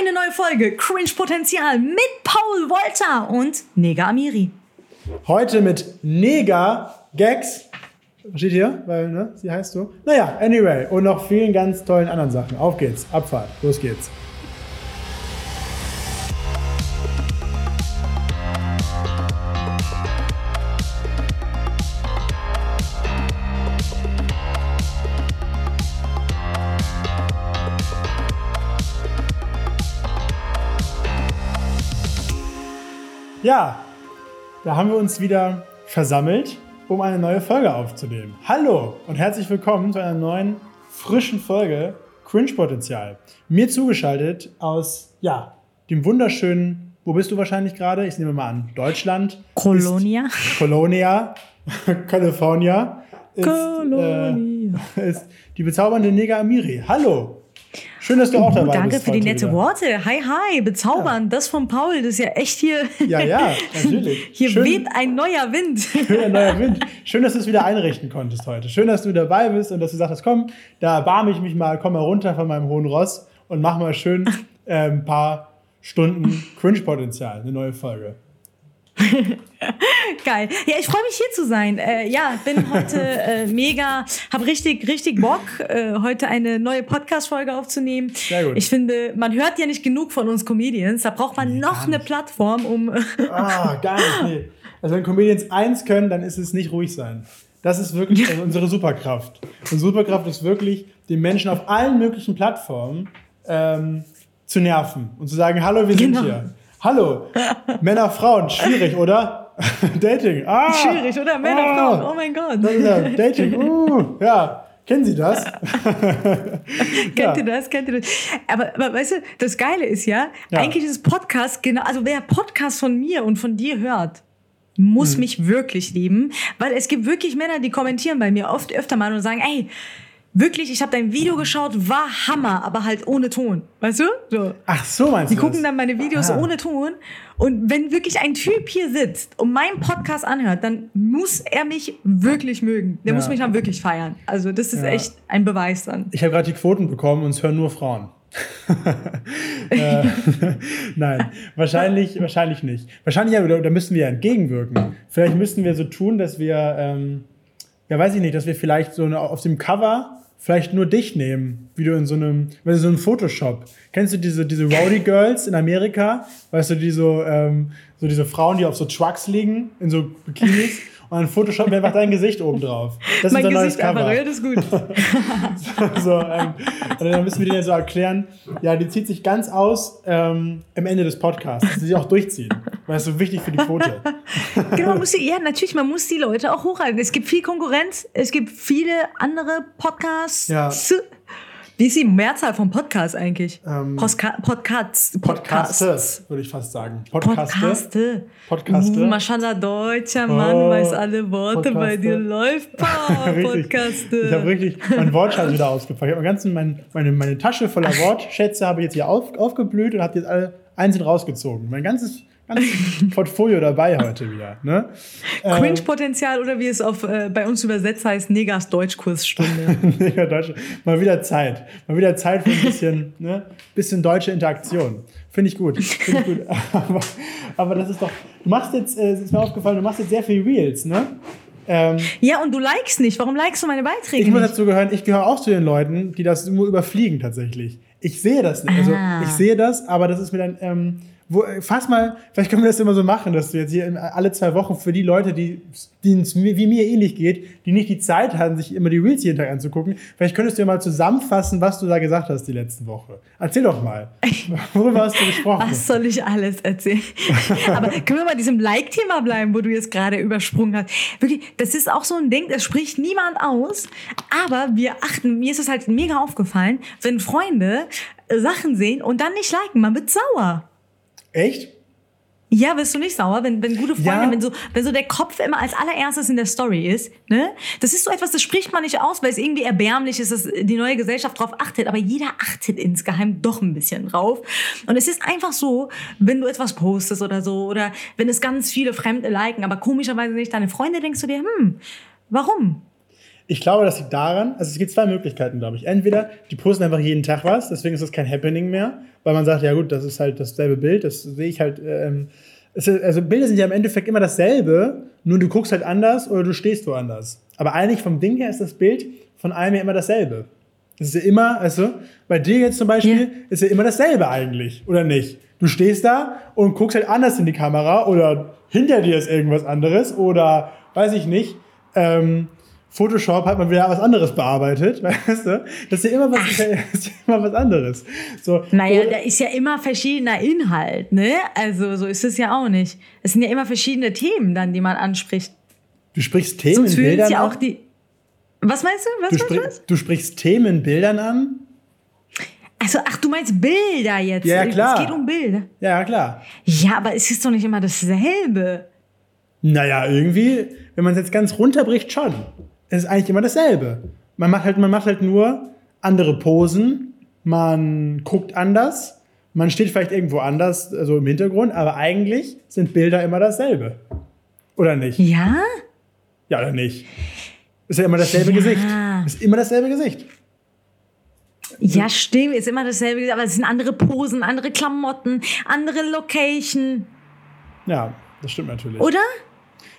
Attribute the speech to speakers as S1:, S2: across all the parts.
S1: Eine neue Folge Cringe Potenzial mit Paul Wolter und Nega Amiri.
S2: Heute mit Nega Gags. Steht hier, weil, ne, sie heißt so. Naja, anyway. Und noch vielen ganz tollen anderen Sachen. Auf geht's. Abfahrt. Los geht's. Ja, da haben wir uns wieder versammelt, um eine neue Folge aufzunehmen. Hallo und herzlich willkommen zu einer neuen, frischen Folge Cringe Potenzial. Mir zugeschaltet aus, ja, dem wunderschönen, wo bist du wahrscheinlich gerade? Ich nehme mal an, Deutschland.
S1: Colonia.
S2: Ist Colonia, California. Ist,
S1: Colonia.
S2: Äh, ist die bezaubernde Nega Amiri. Hallo. Schön, dass du auch dabei
S1: Danke
S2: bist.
S1: für die nette
S2: wieder.
S1: Worte. Hi, hi, bezaubernd. Das von Paul, das ist ja echt hier.
S2: Ja, ja, natürlich.
S1: Hier
S2: Schön-
S1: weht ein neuer Wind.
S2: Schöner neuer Wind. Schön, dass du es wieder einrichten konntest heute. Schön, dass du dabei bist und dass du sagst, komm, da erbarme ich mich mal, komm mal runter von meinem hohen Ross und mach mal schön äh, ein paar Stunden Cringe-Potenzial, eine neue Folge.
S1: Geil. Ja, ich freue mich hier zu sein. Äh, ja, bin heute äh, mega, habe richtig, richtig Bock, äh, heute eine neue Podcast-Folge aufzunehmen.
S2: Sehr gut.
S1: Ich finde, man hört ja nicht genug von uns Comedians. Da braucht man noch
S2: gar
S1: eine. Plattform, um.
S2: Ah, gar nicht, nee. Also wenn Comedians eins können, dann ist es nicht ruhig sein. Das ist wirklich also unsere Superkraft. Unsere Superkraft ist wirklich, den Menschen auf allen möglichen Plattformen ähm, zu nerven und zu sagen, hallo, wir sind
S1: Genau.
S2: hier. Hallo, Männer, Frauen, schwierig, oder? Dating, ah,
S1: Schwierig, oder? Männer,
S2: ah,
S1: Frauen, oh mein Gott.
S2: Ja Dating, uh, ja. Kennen Sie das?
S1: Kennt
S2: Ja.
S1: ihr das? Kennt ihr das? Aber, aber weißt du, das Geile ist ja,
S2: Ja.
S1: eigentlich ist Podcast genau, also wer Podcast von mir und von dir hört, muss
S2: Hm.
S1: mich wirklich lieben, weil es gibt wirklich Männer, die kommentieren bei mir oft öfter mal und sagen, ey, wirklich, ich habe dein Video geschaut, war Hammer, aber halt ohne Ton. Weißt du? So.
S2: Ach so, meinst
S1: Die
S2: du
S1: gucken
S2: das?
S1: dann meine Videos
S2: Ah.
S1: ohne Ton. Und wenn wirklich ein Typ hier sitzt und meinen Podcast anhört, dann muss er mich wirklich mögen. Der
S2: Ja.
S1: muss mich dann wirklich feiern. Also das ist
S2: Ja.
S1: echt ein Beweis dann.
S2: Ich habe gerade die Quoten bekommen und es hören nur Frauen. äh, nein, wahrscheinlich, wahrscheinlich nicht. Wahrscheinlich, ja, da, da müssen wir ja entgegenwirken. Vielleicht müssten wir so tun, dass wir, ähm, ja, weiß ich nicht, dass wir vielleicht so eine, auf dem Cover vielleicht nur dich nehmen, wie du in so einem, wenn du so einem Photoshop. Kennst du diese, diese Rowdy Girls in Amerika? Weißt du, die so, ähm, so diese Frauen, die auf so Trucks liegen, in so Bikinis und dann Photoshop mir einfach dein Gesicht oben drauf. Das
S1: mein
S2: ist unser neues
S1: Gesicht einfach,
S2: Cover.
S1: ja, das ist gut.
S2: so, ähm, und dann müssen wir denen so erklären, ja, die zieht sich ganz aus ähm, am Ende des Podcasts, dass sie sich auch durchziehen. Weil es so wichtig für die Quote.
S1: genau, muss die, ja, natürlich, man muss die Leute auch hochhalten. Es gibt viel Konkurrenz, es gibt viele andere Podcasts.
S2: Ja.
S1: Wie ist die Mehrzahl von Podcasts eigentlich?
S2: Ähm,
S1: Postka Podcasts.
S2: Podcasts, würde ich fast sagen. Podcaste.
S1: Podcaste.
S2: Podcaste.
S1: Uh, Maschallah, deutscher Mann,
S2: Oh,
S1: weiß alle Worte, bei
S2: Podcaste.
S1: dir läuft. Podcaste.
S2: Ich habe richtig mein Wortschatz wieder ausgepackt. Ich habe ganzen, mein, meine, meine Tasche voller Wortschätze habe ich jetzt hier auf, aufgeblüht und habe jetzt alle einzeln rausgezogen. Mein ganzes, ganzes Portfolio dabei heute wieder. Ne? Ähm,
S1: Cringe-Potenzial oder wie es auf, äh, bei uns übersetzt heißt, Negas Deutschkursstunde.
S2: Mega Deutsch. Mal wieder Zeit. Mal wieder Zeit für ein bisschen, ne, bisschen deutsche Interaktion. Finde ich gut. Finde ich gut. Aber, aber das ist doch. Du machst jetzt, äh, es ist mir aufgefallen, du machst jetzt sehr viel Reels, ne? Ähm,
S1: ja, und du likest nicht. Warum likest du meine Beiträge
S2: ich muss dazu gehören, ich gehöre auch zu den Leuten, die das nur überfliegen tatsächlich. Ich sehe das nicht. Also
S1: Ah.
S2: ich sehe das, aber das ist mir dann. Ähm, wo, fass mal, vielleicht können wir das immer so machen, dass du jetzt hier alle zwei Wochen für die Leute, die es wie mir ähnlich geht, die nicht die Zeit haben, sich immer die Reels jeden Tag anzugucken, vielleicht könntest du ja mal zusammenfassen, was du da gesagt hast die letzte Woche. Erzähl doch mal. Worüber hast du gesprochen?
S1: Was soll ich alles erzählen? Aber können wir mal diesem Like-Thema bleiben, wo du jetzt gerade übersprungen hast? Wirklich, das ist auch so ein Ding, das spricht niemand aus, aber wir achten, mir ist es halt mega aufgefallen, wenn Freunde Sachen sehen und dann nicht liken, man wird sauer.
S2: Echt?
S1: Ja, wirst du nicht sauer, wenn, wenn gute Freunde,
S2: Ja.
S1: wenn, so, wenn so der Kopf immer als allererstes in der Story ist, ne? Das ist so etwas, das spricht man nicht aus, weil es irgendwie erbärmlich ist, dass die neue Gesellschaft drauf achtet, aber jeder achtet insgeheim doch ein bisschen drauf. Und es ist einfach so, wenn du etwas postest oder so, oder wenn es ganz viele Fremde liken, aber komischerweise nicht deine Freunde, denkst du dir, hm, warum?
S2: Ich glaube, das liegt daran, also es gibt zwei Möglichkeiten, glaube ich. Entweder die posten einfach jeden Tag was, deswegen ist das kein Happening mehr, weil man sagt, ja gut, das ist halt dasselbe Bild, das sehe ich halt. Ähm, es ist, also Bilder sind ja im Endeffekt immer dasselbe, nur du guckst halt anders oder du stehst woanders. Aber eigentlich vom Ding her ist das Bild von einem ja immer dasselbe. Das ist ja immer, also bei dir jetzt zum Beispiel,
S1: Ja.
S2: ist ja immer dasselbe eigentlich, oder nicht? Du stehst da und guckst halt anders in die Kamera oder hinter dir ist irgendwas anderes oder weiß ich nicht. Ähm, Photoshop hat man wieder was anderes bearbeitet, weißt du? Das ist ja immer was, ist ja immer was anderes. So,
S1: Naja, da ist ja immer verschiedener Inhalt, ne? Also so ist es ja auch nicht. Es sind ja immer verschiedene Themen dann, die man anspricht.
S2: du sprichst Themen
S1: Sonst
S2: in Bildern
S1: ja auch
S2: an.
S1: die. Was meinst du? Was
S2: Du, sprich,
S1: Was?
S2: du sprichst Themen in Bildern an?
S1: Also, ach, du meinst Bilder jetzt?
S2: Ja, ja, klar.
S1: Es geht um Bilder.
S2: Ja, klar.
S1: Ja, aber es ist doch nicht immer dasselbe.
S2: Naja, irgendwie, wenn man es jetzt ganz runterbricht, schon. Es ist eigentlich immer dasselbe. Man macht halt, man macht halt nur andere Posen, man guckt anders, man steht vielleicht irgendwo anders, also im Hintergrund, aber eigentlich sind Bilder immer dasselbe. Oder nicht?
S1: Ja?
S2: Ja, oder nicht? Ist ja immer dasselbe
S1: Ja.
S2: Gesicht. Ist immer dasselbe Gesicht.
S1: Ja, stimmt, ist immer dasselbe, aber es sind andere Posen, andere Klamotten, andere Location,
S2: Ja, das stimmt natürlich.
S1: oder?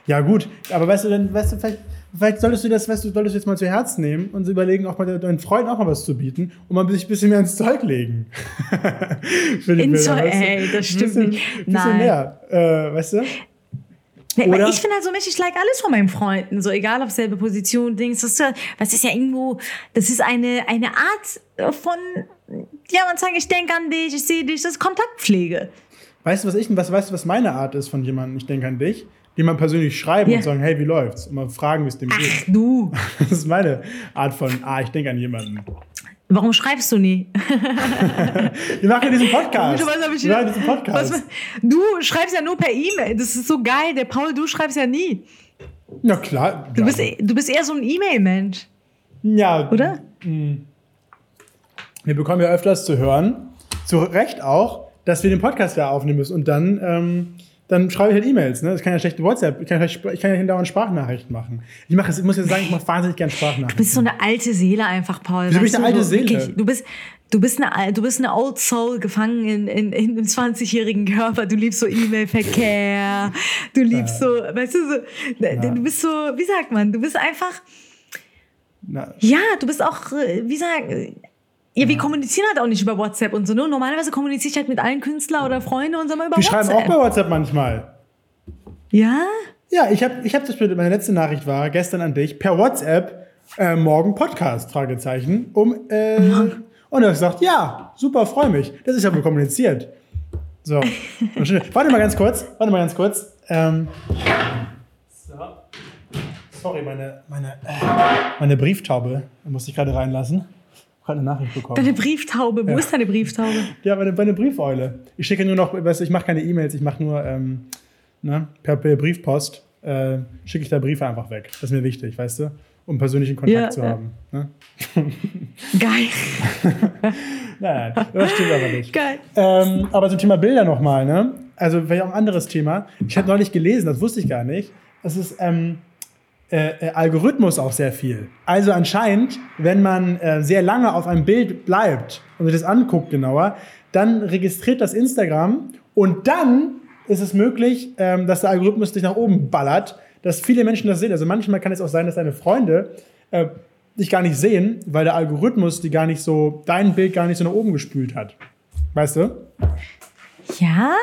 S2: Ja, gut, aber weißt du, dann, weißt du, vielleicht, vielleicht solltest du das, weißt du, solltest du jetzt mal zu Herzen nehmen und überlegen, auch mal deinen Freunden auch mal was zu bieten und mal sich ein bisschen mehr ins Zeug legen. Für die
S1: Ins
S2: Bilder,
S1: Zeug,
S2: weißt du?
S1: ey, das stimmt
S2: bisschen,
S1: nicht.
S2: Bisschen
S1: Nein.
S2: mehr, äh, weißt du?
S1: Nee,
S2: Oder-
S1: ich finde halt so, Mensch, ich like alles von meinen Freunden, so egal ob selbe Position, Dings, das ist ja, das ist ja irgendwo, das ist eine, eine Art von, ja, man sagt, ich denke an dich, ich sehe dich, das ist Kontaktpflege.
S2: Weißt du, was ich, was, weißt du, was meine Art ist von jemandem, ich denke an dich, die mal persönlich schreiben
S1: Ja.
S2: und sagen, hey, wie läuft's? Und mal fragen, wie es dem
S1: Ach
S2: geht.
S1: du,
S2: Das ist meine Art von, ah, ich denke an jemanden.
S1: warum schreibst du nie?
S2: Wir machen ja diesen Podcast.
S1: Ich
S2: Wir machen diesen Podcast.
S1: Was, du schreibst ja nur per E-Mail, das ist so geil, der Paul, du schreibst ja nie.
S2: Ja, klar.
S1: Du
S2: ja.
S1: bist, du bist eher so ein E-Mail-Mensch,
S2: Ja,
S1: oder?
S2: Wir bekommen ja öfters zu hören, zu Recht auch, dass wir den Podcast ja aufnehmen müssen. Und dann, ähm, dann schreibe ich halt E-Mails. Ne? Das kann ja schlecht WhatsApp. Ich kann ja, ich kann ja dauernd Sprachnachrichten machen. Ich mache, es- ich muss jetzt sagen, ich mache wahnsinnig gerne
S1: Du
S2: Sprachnachrichten.
S1: bist so eine alte Seele einfach, Paul.
S2: Ich
S1: weißt
S2: eine
S1: du,
S2: alte Seele?
S1: wirklich, du bist, du bist eine, du bist eine Old Soul gefangen in, in, in einem 20-jährigen Körper. Du liebst so E-Mail-Verkehr. Du liebst so, weißt du, so, du bist so, wie sagt man, du bist einfach,
S2: Na,
S1: ja, du bist auch, äh, wie sagen, ja, wir kommunizieren halt auch nicht über WhatsApp und so. Ne? Normalerweise kommuniziere ich halt mit allen Künstlern oder Freunden und so mal über
S2: schreiben
S1: WhatsApp.
S2: auch bei WhatsApp manchmal.
S1: ja?
S2: Ja, ich habe ich hab das meine letzte Nachricht war gestern an dich, per WhatsApp, äh, morgen Podcast, Fragezeichen, um, äh, und er sagt, ja, super, freue mich. Das ist ja wohl kommuniziert. So. Warte mal ganz kurz, warte mal ganz kurz. Ähm, so. Sorry, meine, meine, äh, meine Brieftaube musste ich gerade reinlassen. Gerade eine Nachricht bekommen.
S1: Deine Brieftaube, wo
S2: Ja.
S1: ist deine Brieftaube?
S2: Ja, meine, meine Briefeule. Ich schicke nur noch, weißt du, ich mache keine E-Mails, ich mache nur ähm, ne, per, per Briefpost, äh, schicke ich da Briefe einfach weg. Das ist mir wichtig, weißt du, um persönlichen Kontakt
S1: Ja,
S2: zu
S1: ja.
S2: haben. Ne?
S1: Geil,
S2: Nein, nein, das stimmt aber nicht.
S1: geil.
S2: Ähm, aber zum Thema Bilder nochmal, ne? Also vielleicht auch ein anderes Thema. Ich habe neulich gelesen, das wusste ich gar nicht. Das ist ähm, äh, äh, Algorithmus auch sehr viel. Also anscheinend, wenn man äh, sehr lange auf einem Bild bleibt und sich das anguckt genauer, dann registriert das Instagram und dann ist es möglich, ähm, dass der Algorithmus dich nach oben ballert, dass viele Menschen das sehen. Also manchmal kann es auch sein, dass deine Freunde äh, dich gar nicht sehen, weil der Algorithmus die gar nicht so, dein Bild gar nicht so nach oben gespült hat. Weißt du?
S1: Ja?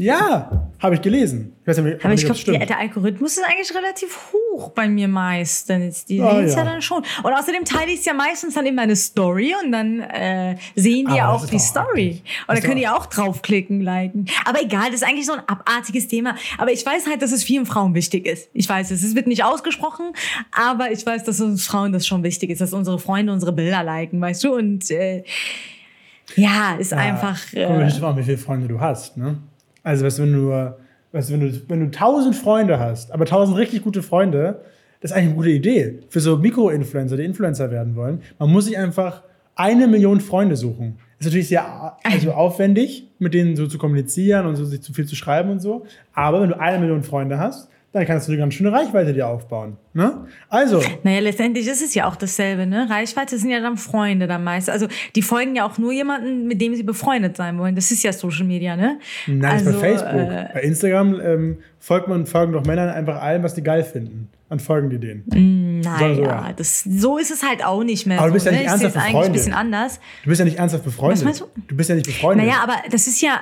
S2: Ja, habe ich gelesen. Ich weiß nicht,
S1: Aber ich glaube, der Algorithmus ist eigentlich relativ hoch bei mir meistens. Die
S2: Ah,
S1: sehen es ja.
S2: ja.
S1: dann schon. Und außerdem teile ich es ja meistens dann in meine Story und dann äh, sehen die
S2: Aber
S1: ja auch die
S2: auch
S1: Story. Und dann können die
S2: auch-
S1: auch draufklicken, liken. Aber egal, das ist eigentlich so ein abartiges Thema. Aber ich weiß halt, dass es vielen Frauen wichtig ist. Ich weiß es, es wird nicht ausgesprochen, aber ich weiß, dass uns Frauen das schon wichtig ist, dass unsere Freunde unsere Bilder liken, weißt du? Und äh, ja, ist einfach.
S2: Guck mal,
S1: Äh,
S2: wie viele Freunde du hast, ne? Also, du, wenn du, weißt du, wenn du, wenn du tausend Freunde hast, aber tausend richtig gute Freunde, das ist eigentlich eine gute Idee für so Mikro-Influencer, die Influencer werden wollen. Man muss sich einfach eine Million Freunde suchen. Ist natürlich sehr also aufwendig, mit denen so zu kommunizieren und so sich zu viel zu schreiben und so. Aber wenn du eine Million Freunde hast, dann kannst du eine ganz schöne Reichweite dir aufbauen. Ne? Also.
S1: Naja, letztendlich ist es ja auch dasselbe, ne? Reichweite sind ja dann Freunde dann meist. Also die folgen ja auch nur jemanden, mit dem sie befreundet sein wollen. Das ist ja Social Media, ne?
S2: Nein,
S1: also,
S2: bei Facebook. Äh, bei Instagram ähm, folgt man, folgen doch Männern einfach allem, was die geil finden. Dann folgen die denen.
S1: Naja, so, ja. das, so ist es halt auch nicht mehr.
S2: Aber du bist
S1: so,
S2: ja nicht
S1: ne?
S2: ernsthaft
S1: eigentlich ein bisschen anders.
S2: Du bist ja nicht ernsthaft befreundet.
S1: Was meinst du?
S2: Du bist ja nicht befreundet.
S1: Naja, aber das ist ja,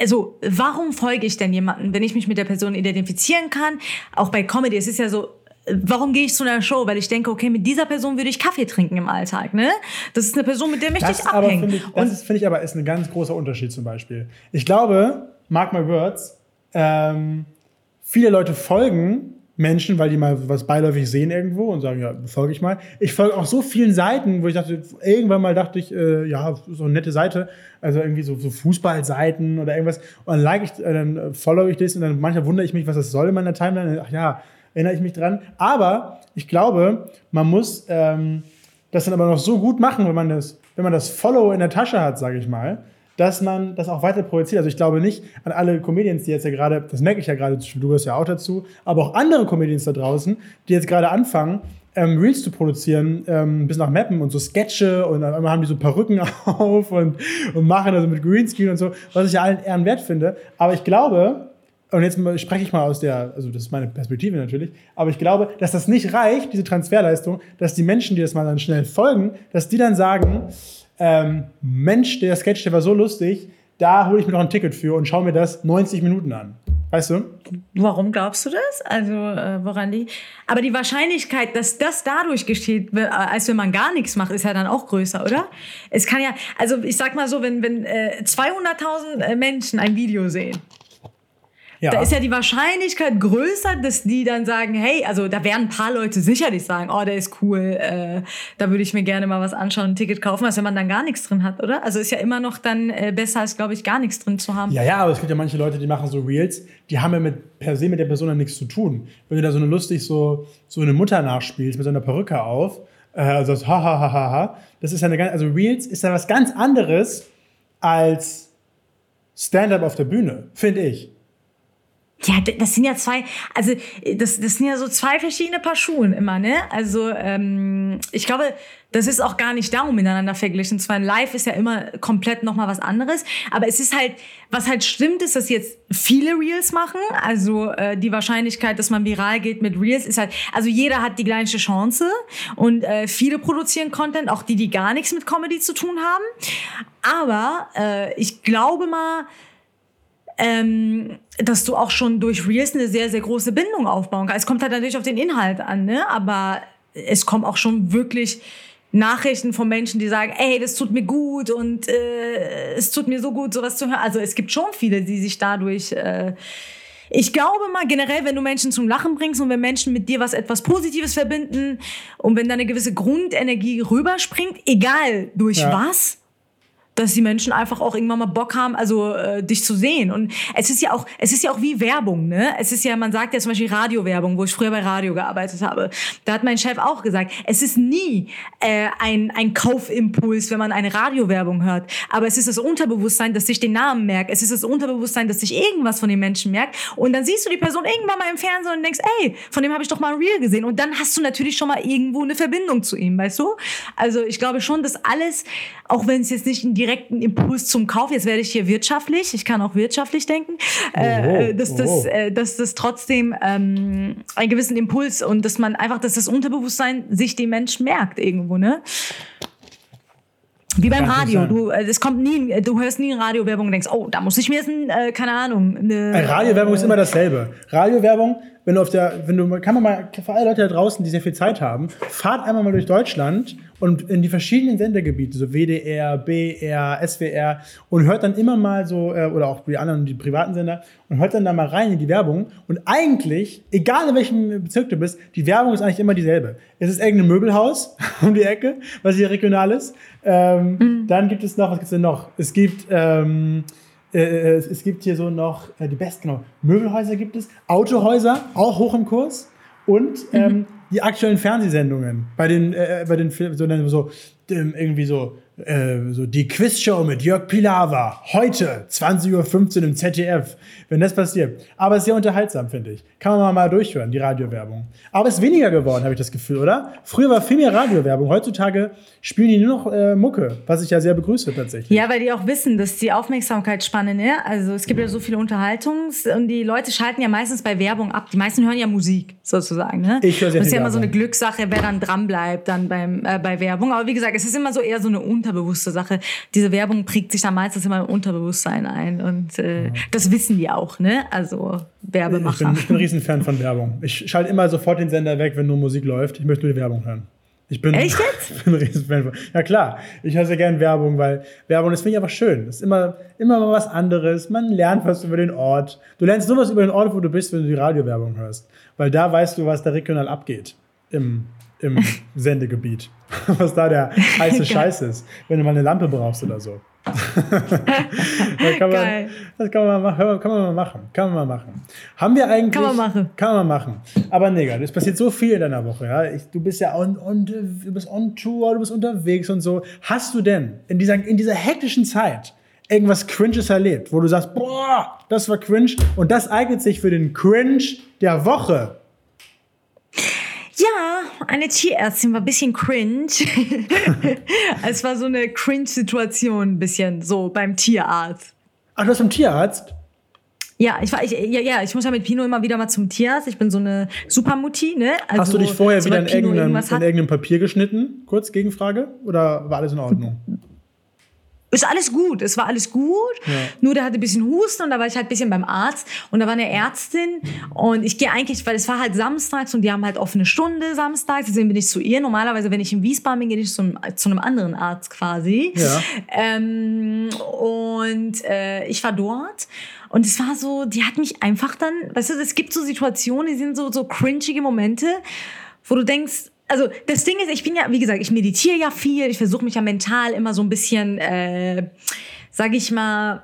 S1: also warum folge ich denn jemanden, wenn ich mich mit der Person identifizieren kann? Auch bei Comedy, es ist ja so, warum gehe ich zu einer Show? Weil ich denke, okay, mit dieser Person würde ich Kaffee trinken im Alltag, ne? Das ist eine Person, mit der möchte
S2: das
S1: ich abhängen.
S2: Ich, das finde ich aber ist ein ganz großer Unterschied zum Beispiel. Ich glaube, mark my words, ähm, viele Leute folgen Menschen, weil die mal was beiläufig sehen irgendwo und sagen, ja, folge ich mal. Ich folge auch so vielen Seiten, wo ich dachte, irgendwann mal dachte ich, äh, ja, so eine nette Seite, also irgendwie so, so Fußballseiten oder irgendwas. Und dann like ich, äh, dann follow ich das und dann manchmal wundere ich mich, was das soll in meiner Timeline. Ach ja, erinnere ich mich dran. Aber ich glaube, man muss ähm, das dann aber noch so gut machen, wenn man das, wenn man das Follow in der Tasche hat, sage ich mal, dass man das auch weiter projiziert. Also ich glaube nicht an alle Comedians, die jetzt ja gerade, das merke ich ja gerade, du gehörst ja auch dazu, aber auch andere Comedians da draußen, die jetzt gerade anfangen, ähm, Reels zu produzieren, ähm, bis nach Mappen und so Sketche und dann haben die so Perücken auf und, und machen also mit Greenscreen und so, was ich ja allen Ehren wert finde. Aber ich glaube, und jetzt spreche ich mal aus der, also das ist meine Perspektive natürlich, aber ich glaube, dass das nicht reicht, diese Transferleistung, dass die Menschen, die das mal dann schnell folgen, dass die dann sagen, ähm, Mensch, der Sketch, der war so lustig, da hole ich mir noch ein Ticket für und schaue mir das 90 Minuten an. Weißt du?
S1: Warum glaubst du das? Also, äh, woran die? Aber die Wahrscheinlichkeit, dass das dadurch geschieht, äh, als wenn man gar nichts macht, ist ja dann auch größer, oder? Es kann ja, also ich sag mal so, wenn, wenn äh, 200.000 äh, Menschen ein Video sehen, ja. Da ist ja die Wahrscheinlichkeit größer, dass die dann sagen, hey, also da werden ein paar Leute sicherlich sagen, oh, der ist cool, äh, da würde ich mir gerne mal was anschauen, ein Ticket kaufen, als wenn man dann gar nichts drin hat, oder? Also ist ja immer noch dann äh, besser, als, glaube ich, gar nichts drin zu haben.
S2: Ja, ja, aber es gibt ja manche Leute, die machen so Reels, die haben ja mit, per se mit der Person dann nichts zu tun. Wenn du da so eine lustig so, so eine Mutter nachspielst mit so einer Perücke auf, äh, also das ha, ha, ha, ha, ha, das ist ja eine ganz, also Reels ist ja was ganz anderes als Stand-up auf der Bühne, finde ich.
S1: Ja, das sind ja zwei, also das, das sind ja so zwei verschiedene Paar Schuhen immer, ne? Also ähm, ich glaube, das ist auch gar nicht darum miteinander verglichen. Zwar live ist ja immer komplett nochmal was anderes, aber es ist halt, was halt stimmt, ist, dass jetzt viele Reels machen. Also äh, die Wahrscheinlichkeit, dass man viral geht mit Reels, ist halt, also jeder hat die gleiche Chance und äh, viele produzieren Content, auch die, die gar nichts mit Comedy zu tun haben. Aber äh, ich glaube mal, ähm, dass du auch schon durch Reels eine sehr, sehr große Bindung aufbauen kannst. Es kommt halt natürlich auf den Inhalt an, ne? aber es kommen auch schon wirklich Nachrichten von Menschen, die sagen, ey, das tut mir gut und äh, es tut mir so gut, sowas zu hören. Also es gibt schon viele, die sich dadurch... Äh, ich glaube mal generell, wenn du Menschen zum Lachen bringst und wenn Menschen mit dir was etwas Positives verbinden und wenn da eine gewisse Grundenergie rüberspringt, egal durch ja. was, dass die Menschen einfach auch irgendwann mal Bock haben, also äh, dich zu sehen. Und es ist ja auch, es ist ja auch wie Werbung, ne? Es ist ja, man sagt ja zum Beispiel Radiowerbung, wo ich früher bei Radio gearbeitet habe. Da hat mein Chef auch gesagt, es ist nie äh, ein, ein Kaufimpuls, wenn man eine Radiowerbung hört. Aber es ist das Unterbewusstsein, das sich den Namen merkt. Es ist das Unterbewusstsein, das sich irgendwas von den Menschen merkt. Und dann siehst du die Person irgendwann mal im Fernsehen und denkst, ey, von dem habe ich doch mal ein Real gesehen. Und dann hast du natürlich schon mal irgendwo eine Verbindung zu ihm, weißt du? Also ich glaube schon, dass alles, auch wenn es jetzt nicht in die direkten Impuls zum Kauf. Jetzt werde ich hier wirtschaftlich, ich kann auch wirtschaftlich denken, äh, oh, dass, das, oh. äh, dass das trotzdem ähm, einen gewissen Impuls und dass man einfach, dass das Unterbewusstsein sich den Menschen merkt irgendwo, ne? Wie beim Radio. Du, äh, es kommt nie, du hörst nie Radiowerbung und denkst, oh, da muss ich mir jetzt, ein, äh, keine Ahnung. Eine,
S2: Radiowerbung äh, ist immer dasselbe. Radiowerbung, wenn du auf der, wenn du, kann man mal, für alle Leute da draußen, die sehr viel Zeit haben, fahrt einmal mal durch Deutschland und in die verschiedenen Sendergebiete, so WDR, BR, SWR und hört dann immer mal so, äh, oder auch die anderen, die privaten Sender, und hört dann da mal rein in die Werbung. Und eigentlich, egal in welchem Bezirk du bist, die Werbung ist eigentlich immer dieselbe. Es ist irgendein Möbelhaus um die Ecke, was hier regional ist. Ähm, mhm. Dann gibt es noch, was gibt es denn noch? Es gibt, ähm, äh, äh, es, es, gibt hier so noch äh, die besten, genau, Möbelhäuser gibt es, Autohäuser, auch hoch im Kurs. Und mhm. ähm, die aktuellen Fernsehsendungen, bei den, äh, bei den Filmen, so, so irgendwie so äh, so die Quizshow mit Jörg Pilawa, heute 20.15 Uhr im ZDF, wenn das passiert. Aber es ist sehr unterhaltsam, finde ich. Kann man mal durchhören, die Radiowerbung. Aber es ist weniger geworden, habe ich das Gefühl, oder? Früher war viel mehr Radiowerbung. Heutzutage spielen die nur noch äh, Mucke, was ich ja sehr begrüße tatsächlich.
S1: Ja, weil die auch wissen, dass die Aufmerksamkeitsspanne, ne? Also es gibt ja so viele Unterhaltungs- und die Leute schalten ja meistens bei Werbung ab. Die meisten hören ja Musik sozusagen, ne?
S2: Ich höre sehr
S1: Das ist ja immer so eine. Glückssache, wer dann dran bleibt dann beim, äh, bei Werbung. Aber wie gesagt, es ist immer so eher so eine unterbewusste Sache. Diese Werbung prägt sich dann meistens immer im Unterbewusstsein ein und äh, das wissen die auch, ne? Also
S2: Ich
S1: Werbemacher.
S2: bin, ich bin ein Riesenfan von Werbung. Ich schalte immer sofort den Sender weg, wenn nur Musik läuft. Ich möchte nur die Werbung hören. Ich bin,
S1: Echt jetzt?
S2: ich bin ein Riesenfan von. Ja klar, ich höre sehr gerne Werbung, weil Werbung, das finde ich einfach schön. Das ist immer, immer mal was anderes. Man lernt was über den Ort. Du lernst nur was über den Ort, wo du bist, wenn du die Radiowerbung hörst. Weil da weißt du, was da regional abgeht im, im Sendegebiet. Was da der heiße. Scheiß ist, wenn du mal eine Lampe brauchst oder so. Da kann man,
S1: Geil.
S2: Das kann man, mal kann man mal machen. Kann man mal machen. Haben wir eigentlich.
S1: Kann man machen.
S2: Kann man machen. Aber Nigga, es passiert so viel in deiner Woche. Ja? Ich, du bist ja on, on, du bist on Tour, du bist unterwegs und so. Hast du denn in dieser, in dieser hektischen Zeit irgendwas Cringes erlebt, wo du sagst, boah, das war cringe und das eignet sich für den Cringe der Woche?
S1: Ja, eine Tierärztin war ein bisschen cringe. es war so eine Cringe-Situation, ein bisschen so beim Tierarzt.
S2: Ach, du hast einen Tierarzt?
S1: Ja, ich war, ich, ja, ja, ich muss ja mit Pino immer wieder mal zum Tierarzt. Ich bin so eine Supermutti, ne? Also,
S2: Hast du dich vorher wieder in irgendeinem, in irgendeinem Papier geschnitten? Kurz Gegenfrage? Oder war alles in Ordnung?
S1: Ist alles gut, es war alles gut. Nur der hatte ein bisschen Husten und da war ich halt ein bisschen beim Arzt und da war eine Ärztin und ich gehe eigentlich, weil es war halt samstags und die haben halt offene Stunde samstags, deswegen bin ich zu ihr. Normalerweise, wenn ich in Wiesbaden bin, gehe ich zu einem, zu einem anderen Arzt quasi.
S2: Ja.
S1: Ähm, und äh, ich war dort und es war so, die hat mich einfach dann, weißt du, es gibt so Situationen, die sind so, so cringige Momente, wo du denkst, also das Ding ist, ich bin ja, wie gesagt, ich meditiere ja viel, ich versuche mich ja mental immer so ein bisschen, äh, sag ich mal,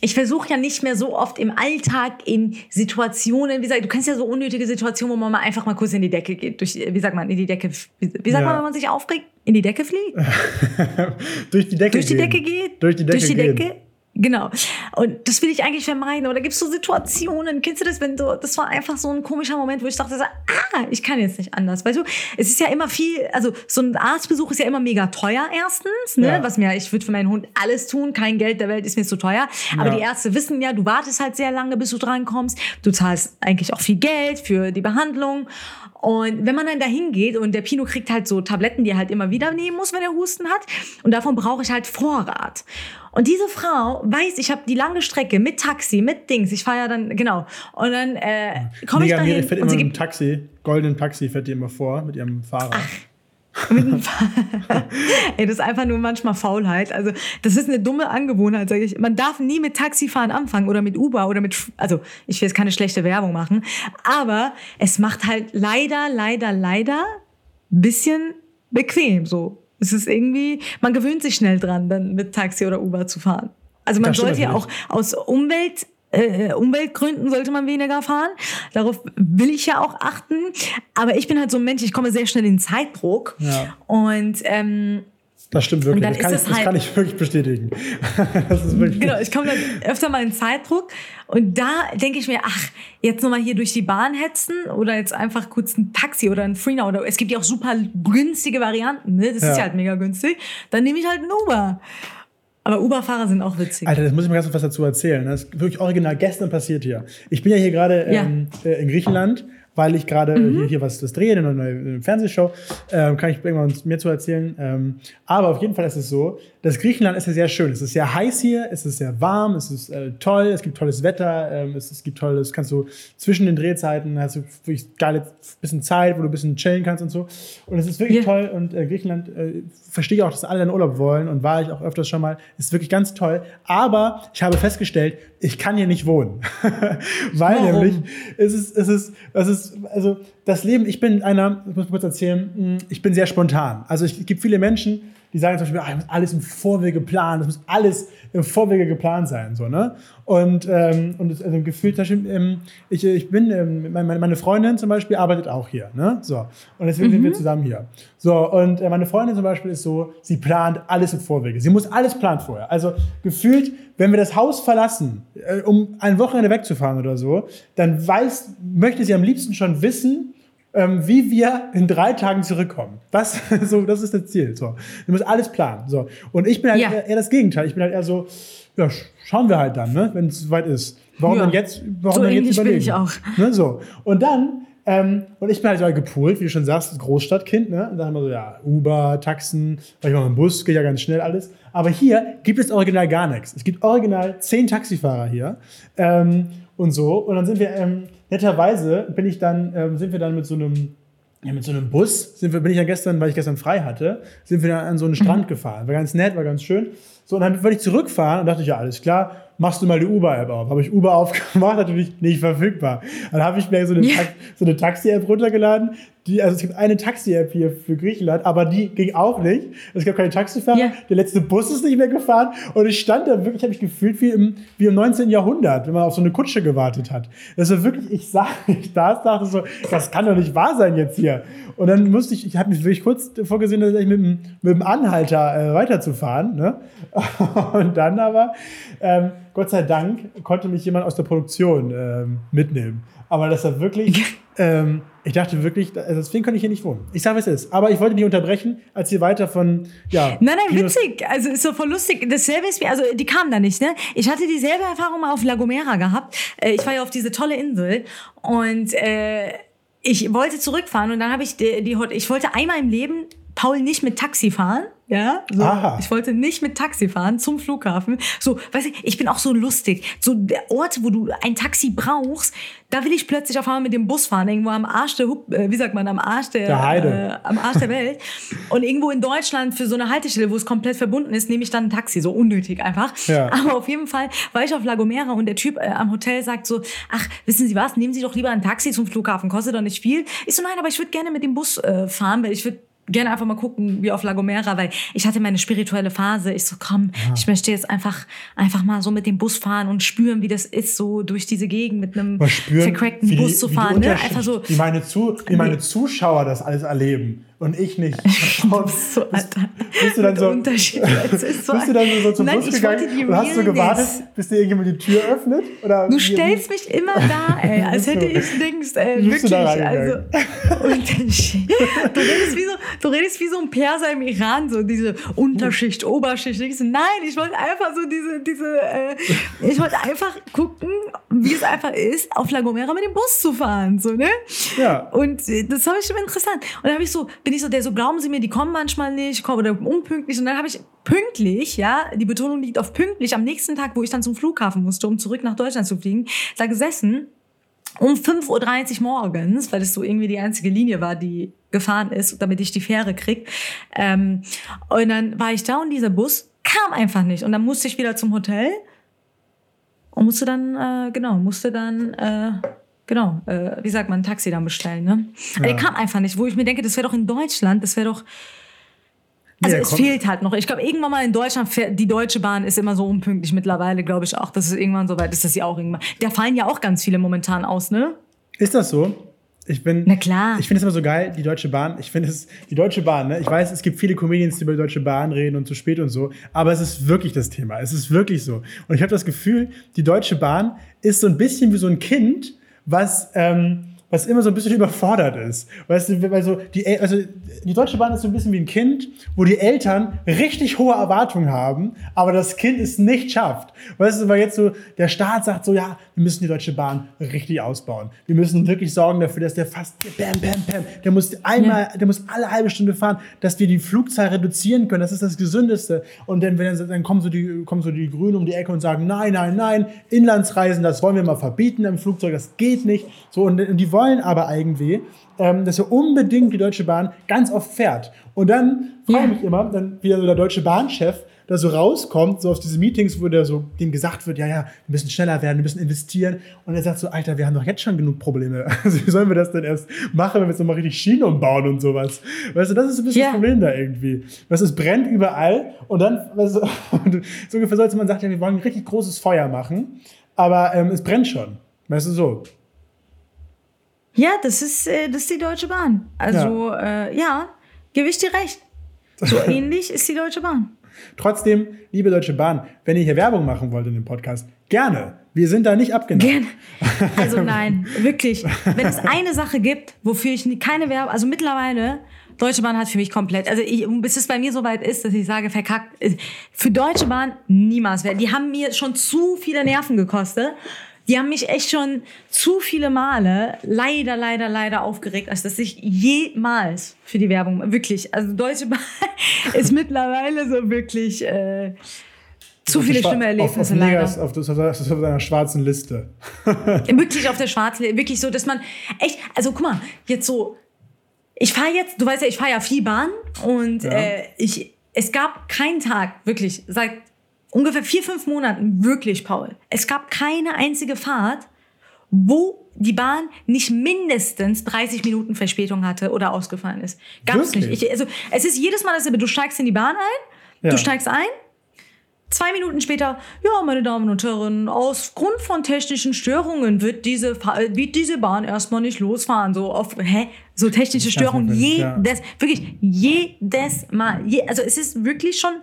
S1: ich versuche ja nicht mehr so oft im Alltag in Situationen, wie gesagt, du kennst ja so unnötige Situationen, wo man mal einfach mal kurz in die Decke geht, durch, wie sagt man, in die Decke, wie, wie sagt
S2: Ja.
S1: man, wenn man sich aufregt? In die Decke fliegt?
S2: durch die Decke
S1: durch die
S2: gehen.
S1: Decke geht?
S2: Durch die Decke
S1: Durch die
S2: gehen.
S1: Genau. Und das will ich eigentlich vermeiden. Oder gibt es so Situationen, kennst du das, wenn du, das war einfach so ein komischer Moment, wo ich dachte, ah, ich kann jetzt nicht anders. Weißt du, es ist ja immer viel, also so ein Arztbesuch ist ja immer mega teuer erstens, ne?
S2: Ja.
S1: Was mir, ich würde für meinen Hund alles tun, kein Geld der Welt ist mir zu teuer. Aber
S2: Ja.
S1: die Ärzte wissen ja, du wartest halt sehr lange, bis du drankommst. Du zahlst eigentlich auch viel Geld für die Behandlung. Und wenn man dann dahin geht und der Pino kriegt halt so Tabletten, die er halt immer wieder nehmen muss, wenn er Husten hat. Und davon brauche ich halt Vorrat. Und diese Frau weiß, ich habe die lange Strecke mit Taxi, mit Dings. Ich fahre ja dann, genau. Und dann äh, komme ich dahin
S2: fährt
S1: und
S2: immer
S1: sie
S2: mit dem
S1: gibt
S2: Taxi, goldenen Taxi fährt die immer vor mit ihrem Fahrrad.
S1: mit dem Fahr- Ey, das ist einfach nur manchmal Faulheit. Also, das ist eine dumme Angewohnheit, sage ich. Man darf nie mit Taxifahren anfangen oder mit Uber oder mit, also, ich will jetzt keine schlechte Werbung machen, aber es macht halt leider, leider, leider ein bisschen bequem, so. Es ist irgendwie, man gewöhnt sich schnell dran, dann mit Taxi oder Uber zu fahren. Also, man
S2: Das
S1: sollte ja auch aus Umwelt, äh, Umweltgründen sollte man weniger fahren. Darauf will ich ja auch achten. Aber ich bin halt so ein Mensch, ich komme sehr schnell in Zeitdruck.
S2: Ja.
S1: Und ähm,
S2: Das stimmt wirklich. Das kann, ich,
S1: es
S2: das
S1: halt-
S2: kann ich wirklich bestätigen. wirklich.
S1: genau, ich komme dann öfter mal in Zeitdruck. Und da denke ich mir, ach, jetzt nochmal hier durch die Bahn hetzen oder jetzt einfach kurz ein Taxi oder ein Freenow. Oder es gibt ja auch super günstige Varianten. Ne? Das ist
S2: Ja.
S1: ja halt mega günstig. Dann nehme ich halt ein Uber. Aber Uber-Fahrer sind auch witzig.
S2: Alter, das muss ich mal ganz kurz was dazu erzählen. Das ist wirklich original gestern passiert hier. Ich bin ja hier gerade
S1: Ja.
S2: ähm, äh, in Griechenland, weil ich gerade
S1: Mhm.
S2: äh, hier, hier was das drehe, eine neue eine Fernsehshow. Ähm, kann ich irgendwann mehr zu erzählen. Ähm, aber auf jeden Fall ist es so, das Griechenland ist ja sehr schön. Es ist sehr heiß hier, es ist sehr warm, es ist äh, toll, es gibt tolles Wetter, ähm, es, es gibt tolles, kannst du zwischen den Drehzeiten hast du wirklich geile bisschen Zeit, wo du ein bisschen chillen kannst und so. Und es ist wirklich
S1: Ja.
S2: toll und äh, Griechenland äh, verstehe ich auch, dass alle in Urlaub wollen und war ich auch öfters schon mal. Ist wirklich ganz toll. Aber ich habe festgestellt, ich kann hier nicht wohnen. Weil
S1: Warum?
S2: nämlich es ist, es ist, es ist, also das Leben, ich bin einer, ich muss kurz erzählen, mh, ich bin sehr spontan. Also es gibt viele Menschen, die sagen zum Beispiel, ah, muss alles im Vorwege planen, das muss alles im Vorwege geplant sein. So, ne? Und, ähm, und das, also gefühlt, zum Beispiel, ähm, ich, ich bin, ähm, meine, meine Freundin zum Beispiel arbeitet auch hier. Ne? So. Und deswegen mhm. sind wir mhm. zusammen hier. So, und äh, meine Freundin zum Beispiel ist so, sie plant alles im Vorwege. Sie muss alles planen vorher. Also gefühlt, wenn wir das Haus verlassen, äh, um ein Wochenende wegzufahren oder so, dann weiß, möchte sie am liebsten schon wissen, ähm, wie wir in drei Tagen zurückkommen. Das, so, das ist das Ziel. So. Du musst alles planen. So. Und ich bin halt ja. eher, eher, das Gegenteil. Ich bin halt eher so, ja, schauen wir halt dann, ne, wenn es soweit ist. Warum ja. dann jetzt, warum so dann jetzt überlegen? Bin ich auch. Ne, so. Und dann, ähm, und ich bin halt so gepoolt, wie du schon sagst, Großstadtkind, ne? Und dann haben wir so, ja, Uber, Taxen, manchmal mit dem Bus, geht ja ganz schnell alles. Aber hier gibt es original gar nichts. Es gibt original zehn Taxifahrer hier. Ähm, und so. Und dann sind wir, ähm, netterweise bin ich dann, ähm, sind wir dann mit so einem ja, mit so einem Bus sind wir, bin ich ja gestern, weil ich gestern frei hatte, sind wir dann an so einen Strand mhm. gefahren. War ganz nett, war ganz schön. So, und dann wollte ich zurückfahren und dachte ich, ja, alles klar, machst du mal die Uber-App auf. Habe ich Uber aufgemacht, natürlich nicht verfügbar. Dann habe ich mir so eine, ja. so eine Taxi-App runtergeladen. Die, also es gibt eine Taxi-App hier für Griechenland, aber die ging auch nicht. Es gab keine Taxifahrer. Ja. Der letzte Bus ist nicht mehr gefahren. Und ich stand da wirklich, habe mich gefühlt wie im, wie im 19. Jahrhundert, wenn man auf so eine Kutsche gewartet hat. Das war wirklich, ich sah, ich da dachte so, das kann doch nicht wahr sein jetzt hier. Und dann musste ich, ich habe mich wirklich kurz vorgesehen, dass ich mit dem, mit dem Anhalter äh, weiterzufahren. Ne? Und dann aber, ähm, Gott sei Dank, konnte mich jemand aus der Produktion ähm, mitnehmen. Aber das war wirklich, ähm, ich dachte wirklich, also deswegen kann ich hier nicht wohnen. Ich sage, es ist. Aber ich wollte nicht unterbrechen, als ihr weiter von, ja.
S1: Nein, nein, witzig. Also ist so voll lustig. Dasselbe ist wie, also die kamen da nicht, ne? Ich hatte dieselbe Erfahrung mal auf La Gomera gehabt. Äh, ich war ja auf diese tolle Insel und äh, ich wollte zurückfahren und dann habe ich die, die, ich wollte einmal im Leben Paul nicht mit Taxi fahren. Ja, so. ich wollte nicht mit Taxi fahren zum Flughafen. So, weiß ich, ich bin auch so lustig. So der Ort, wo du ein Taxi brauchst, da will ich plötzlich auf einmal mit dem Bus fahren, irgendwo am Arsch der, äh, wie sagt man, am Arsch der,
S2: der Heide.
S1: Äh, am Arsch der Welt. Und irgendwo in Deutschland für so eine Haltestelle, wo es komplett verbunden ist, nehme ich dann ein Taxi, so unnötig einfach. Ja. Aber auf jeden Fall war ich auf La Gomera und der Typ äh, am Hotel sagt so, ach, wissen Sie was, nehmen Sie doch lieber ein Taxi zum Flughafen, kostet doch nicht viel. Ich so, nein, aber ich würde gerne mit dem Bus äh, fahren, weil ich würde gerne einfach mal gucken, wie auf La Gomera, weil ich hatte meine spirituelle Phase. Ich so, komm, ja. ich möchte jetzt einfach, einfach mal so mit dem Bus fahren und spüren, wie das ist, so durch diese Gegend mit einem vercrackten Bus zu fahren. Ne?
S2: Einfach so. Wie meine, zu, wie meine Zuschauer das alles erleben und ich nicht. bist, so, bist, bist, du dann so, bist du dann so, zum Nein, Bus gegangen und hast du gewartet, bis dir irgendjemand die Tür öffnet? Oder
S1: du stellst mich immer da, ey, als hätte ich Dings, äh, wirklich, also, Unterschied. Du redest, wie so, du redest wie so ein Perser im Iran, so diese Unterschicht, Oberschicht. Ich so, nein, ich wollte einfach so diese, diese, äh, ich wollte einfach gucken, wie es einfach ist, auf La Gomera mit dem Bus zu fahren, so, ne?
S2: Ja.
S1: Und äh, das war ich schon interessant. Und dann habe ich so, bin bin ich so der so, glauben Sie mir, die kommen manchmal nicht, kommen oder unpünktlich. Und dann habe ich pünktlich, ja, die Betonung liegt auf pünktlich, am nächsten Tag, wo ich dann zum Flughafen musste, um zurück nach Deutschland zu fliegen, da gesessen um 5.30 Uhr morgens, weil das so irgendwie die einzige Linie war, die gefahren ist, damit ich die Fähre krieg. Ähm, und dann war ich da und dieser Bus kam einfach nicht. Und dann musste ich wieder zum Hotel und musste dann, äh, genau, musste dann äh, genau, äh, wie sagt man, ein Taxi dann bestellen. Ne? Ja. Der kam einfach nicht, wo ich mir denke, das wäre doch in Deutschland, das wäre doch. Also ja, es fehlt halt noch. Ich glaube, irgendwann mal in Deutschland, fährt, die Deutsche Bahn ist immer so unpünktlich mittlerweile, glaube ich auch, dass es irgendwann so weit ist, dass sie auch irgendwann. Da fallen ja auch ganz viele momentan aus, ne?
S2: Ist das so? Ich bin.
S1: Na klar.
S2: Ich finde es immer so geil, die Deutsche Bahn. Ich finde es, die Deutsche Bahn, ne? Ich weiß, es gibt viele Comedians, die über die Deutsche Bahn reden und zu spät und so. Aber es ist wirklich das Thema. Es ist wirklich so. Und ich habe das Gefühl, die Deutsche Bahn ist so ein bisschen wie so ein Kind, was, ähm, was immer so ein bisschen überfordert ist. Weißt du, also die, also die Deutsche Bahn ist so ein bisschen wie ein Kind, wo die Eltern richtig hohe Erwartungen haben, aber das Kind es nicht schafft. Weißt du, weil jetzt so der Staat sagt so, ja, wir müssen die Deutsche Bahn richtig ausbauen. Wir müssen wirklich sorgen dafür, dass der fast, bam, bam, bam, der muss einmal, der muss alle halbe Stunde fahren, dass wir die Flugzahl reduzieren können. Das ist das Gesündeste. Und dann, wenn, dann kommen so die, kommen so die Grünen um die Ecke und sagen, nein, nein, nein, Inlandsreisen, das wollen wir mal verbieten im Flugzeug, das geht nicht. So, und, und die wollen wollen aber irgendwie, ähm, dass er unbedingt die Deutsche Bahn ganz oft fährt. Und dann frage ich mich immer, dann wieder so der Deutsche Bahnchef, da so rauskommt, so aus diesen Meetings, wo der so dem gesagt wird, ja, ja, wir müssen schneller werden, wir müssen investieren. Und er sagt so, Alter, wir haben doch jetzt schon genug Probleme. Also wie sollen wir das denn erst machen, wenn wir jetzt nochmal richtig Schienen umbauen und sowas? Weißt du, das ist ein bisschen
S1: Ja.
S2: das Problem da irgendwie. Weißt du, es brennt überall und dann, weißt du, so ungefähr sollte man sagen, ja, wir wollen ein richtig großes Feuer machen, aber ähm, es brennt schon. Weißt du, so.
S1: Ja, das ist, äh, das ist die Deutsche Bahn. Also, ja, äh, ja gebe ich dir recht. So ähnlich ist die Deutsche Bahn.
S2: Trotzdem, liebe Deutsche Bahn, wenn ihr hier Werbung machen wollt in dem Podcast, gerne. Wir sind da nicht abgeneigt.
S1: Gerne. Also nein, wirklich. Wenn es eine Sache gibt, wofür ich keine Werbung, also mittlerweile, Deutsche Bahn hat für mich komplett, also ich, bis es bei mir so weit ist, dass ich sage, verkackt, äh, für Deutsche Bahn niemals. Die haben mir schon zu viele Nerven gekostet. Die haben mich echt schon zu viele Male leider, leider, leider aufgeregt, als dass ich jemals für die Werbung, wirklich, also Deutsche Bahn ist mittlerweile so wirklich äh, zu viele
S2: Schwa-
S1: schlimme Erlebnisse
S2: auf, auf,
S1: leider.
S2: Negas, auf, das, auf einer schwarzen Liste.
S1: Wirklich auf der Schwarzen, wirklich so, dass man echt, also guck mal, jetzt so, ich fahre jetzt, du weißt ja, ich fahre ja viel Bahn und
S2: Ja.
S1: äh, ich, es gab keinen Tag, wirklich, seit ungefähr vier, fünf Monaten, wirklich, Paul, es gab keine einzige Fahrt, wo die Bahn nicht mindestens 30 Minuten Verspätung hatte oder ausgefallen ist. Gab's
S2: Wirklich?
S1: nicht. Ich, also, es ist jedes Mal dasselbe. Du steigst in die Bahn ein,
S2: Ja.
S1: du steigst ein, Zwei Minuten später, ja, meine Damen und Herren, aus Grund von technischen Störungen wird diese, wird diese Bahn erstmal nicht losfahren. So auf, hä? So technische Störungen,
S2: nicht, ja.
S1: jedes, wirklich, jedes Mal. Je, also es ist wirklich schon,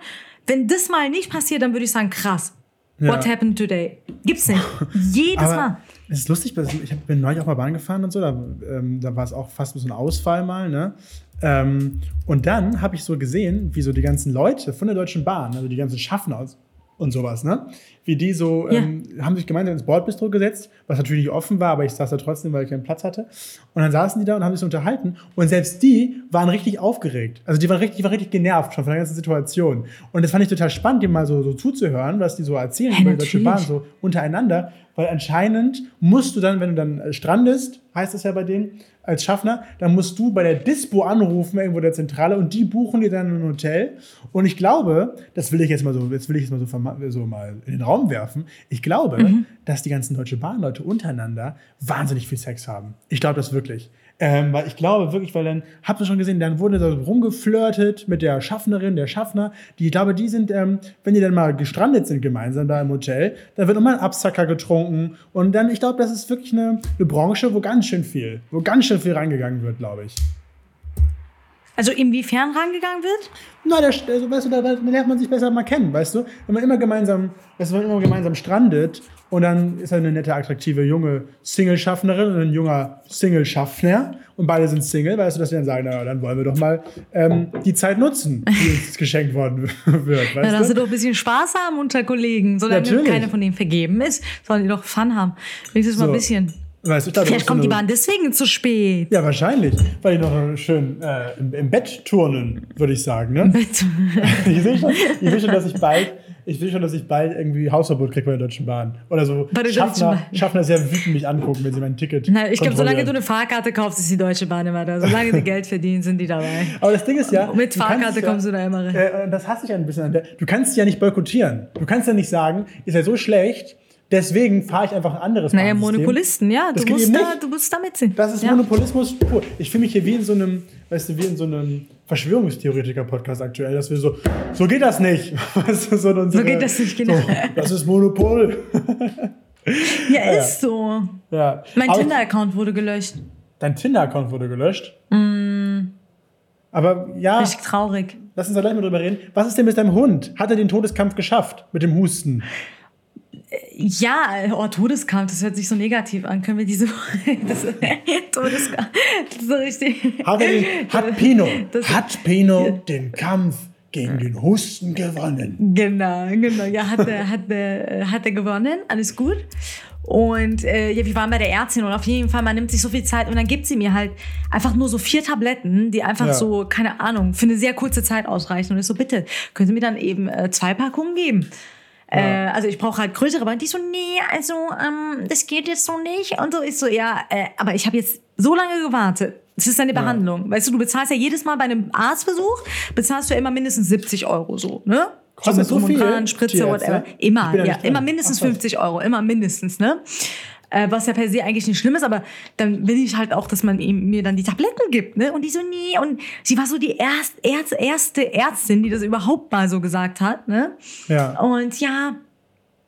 S1: wenn das mal nicht passiert, dann würde ich sagen, krass.
S2: Ja.
S1: What happened today? Gibt's nicht. Jedes
S2: Aber
S1: Mal.
S2: es ist lustig, ich bin neulich auch mal Bahn gefahren und so, da, ähm, da war es auch fast so ein Ausfall mal, ne? Ähm, und dann habe ich so gesehen, wie so die ganzen Leute von der Deutschen Bahn, also die ganzen Schaffner und sowas, ne? Wie die so,
S1: Ja.
S2: ähm, haben sich gemeinsam ins Bordbistro gesetzt, was natürlich nicht offen war, aber ich saß da trotzdem, weil ich keinen Platz hatte. Und dann saßen die da und haben sich so unterhalten. Und selbst die waren richtig aufgeregt. Also die waren richtig, die waren richtig genervt schon von der ganzen Situation. Und das fand ich total spannend, dem mal so, so zuzuhören, was die so erzählen
S1: Ja,
S2: über die Deutsche Bahn, so untereinander. Weil anscheinend musst du dann, wenn du dann äh, strandest, heißt es ja bei denen, als Schaffner, dann musst du bei der Dispo anrufen, irgendwo der Zentrale, und die buchen dir dann ein Hotel. Und ich glaube, das will ich jetzt mal so, jetzt will ich jetzt mal so, so mal in den Raum werfen. Ich glaube,
S1: Mhm.
S2: dass die ganzen Deutsche Bahnleute untereinander wahnsinnig viel Sex haben. Ich glaube das wirklich. Ähm, weil ich glaube wirklich, weil dann, habt ihr schon gesehen, dann wurde da so rumgeflirtet mit der Schaffnerin, der Schaffner. Die, ich glaube, die sind, ähm, wenn die dann mal gestrandet sind gemeinsam da im Hotel, dann wird immer ein Absacker getrunken. Und dann, ich glaube, das ist wirklich eine, eine Branche, wo ganz schön viel, wo ganz schön viel reingegangen wird, glaube ich.
S1: Also inwiefern rangegangen wird?
S2: Na, der, also, weißt du, da, da lernt man sich besser mal kennen, weißt du? Wenn man immer gemeinsam, weißt du, wenn man immer gemeinsam strandet und dann ist eine nette, attraktive junge Single-Schaffnerin und ein junger Single-Schaffner und beide sind Single, weißt du, dass wir dann sagen, na, dann wollen wir doch mal ähm, die Zeit nutzen, die uns geschenkt worden wird,
S1: Ja,
S2: weißt
S1: dass sie doch ein bisschen Spaß haben unter Kollegen. Solange
S2: Natürlich.
S1: keiner von denen vergeben ist, sollen die doch Fun haben. Wenigstens mal
S2: So.
S1: ein bisschen.
S2: Weißt du, ich
S1: Vielleicht kommt die
S2: so eine-
S1: Bahn deswegen zu spät.
S2: Ja, wahrscheinlich, weil die noch schön äh, im, im Bett turnen, würde ich sagen, ne? Ich will schon, ich will schon, dass ich bald, ich will schon, dass ich bald irgendwie Hausverbot kriege bei der Deutschen Bahn. Oder so
S1: Bei der
S2: Schaffner,
S1: Bahn.
S2: Schaffner sehr wütend mich angucken, wenn sie mein Ticket
S1: Na, ich glaube, solange du eine Fahrkarte kaufst, ist die Deutsche Bahn immer da. Solange die Geld verdienen, sind die dabei.
S2: Aber das Ding ist ja.
S1: Mit Fahrkarte
S2: ja,
S1: kommst du da immer rein.
S2: Äh, das hasse ich ein bisschen an der. Du kannst sie ja nicht boykottieren. Du kannst ja nicht sagen, ist ja so schlecht, deswegen fahre ich einfach ein anderes
S1: Naja. Monopolisten, ja.
S2: Das
S1: Du musst, da, du musst da mitziehen.
S2: Das ist
S1: ja.
S2: Monopolismus pur. Ich fühle mich hier wie in so einem, weißt du, wie in so einem Verschwörungstheoretiker-Podcast aktuell, dass wir so, so geht das nicht. Weißt du, so, unsere,
S1: geht das nicht, genau.
S2: So, das ist Monopol.
S1: Ja, ist so.
S2: ja.
S1: Mein Tinder-Account wurde gelöscht.
S2: Dein Tinder-Account wurde gelöscht. Aber ja,
S1: Richtig traurig.
S2: lass uns da gleich mal drüber reden. Was ist denn mit deinem Hund? Hat er den Todeskampf geschafft mit dem Husten?
S1: Ja, oh, Todeskampf, das hört sich so negativ an. Können wir diese das, Todeskampf, das ist so richtig.
S2: Hat, er hat Pino,
S1: Das-
S2: hat Pino den Kampf gegen den Husten gewonnen?
S1: Genau, genau. Ja, hat er, hat er, hat er gewonnen. Alles gut. Und äh, ja, wir waren bei der Ärztin und auf jeden Fall, man nimmt sich so viel Zeit und dann gibt sie mir halt einfach nur so vier Tabletten, die einfach
S2: Ja.
S1: so, keine Ahnung, für eine sehr kurze Zeit ausreichen. Und ich so, bitte, können Sie mir dann eben äh, zwei Packungen geben? Äh, also ich brauche halt größere, aber die so, nee, also ähm, das geht jetzt so nicht. Und so ist so, ja, äh, aber ich habe jetzt so lange gewartet. Es ist eine Behandlung. Weißt du, du bezahlst ja jedes Mal bei einem Arztbesuch, bezahlst du ja immer mindestens 70 Euro so, ne?
S2: Kostet
S1: so
S2: viel?
S1: dran, Spritze, whatever.
S2: Ich
S1: Immer, ja, immer mindestens
S2: Ach, krass.
S1: 50 Euro, immer mindestens, ne? Äh, was ja per se eigentlich nicht schlimm ist, aber dann will ich halt auch, dass man ihm, mir dann die Tabletten gibt, ne? Und die so, nee. Und sie war so die erst, erst, erste Ärztin, die das überhaupt mal so gesagt hat, ne?
S2: Ja.
S1: Und ja,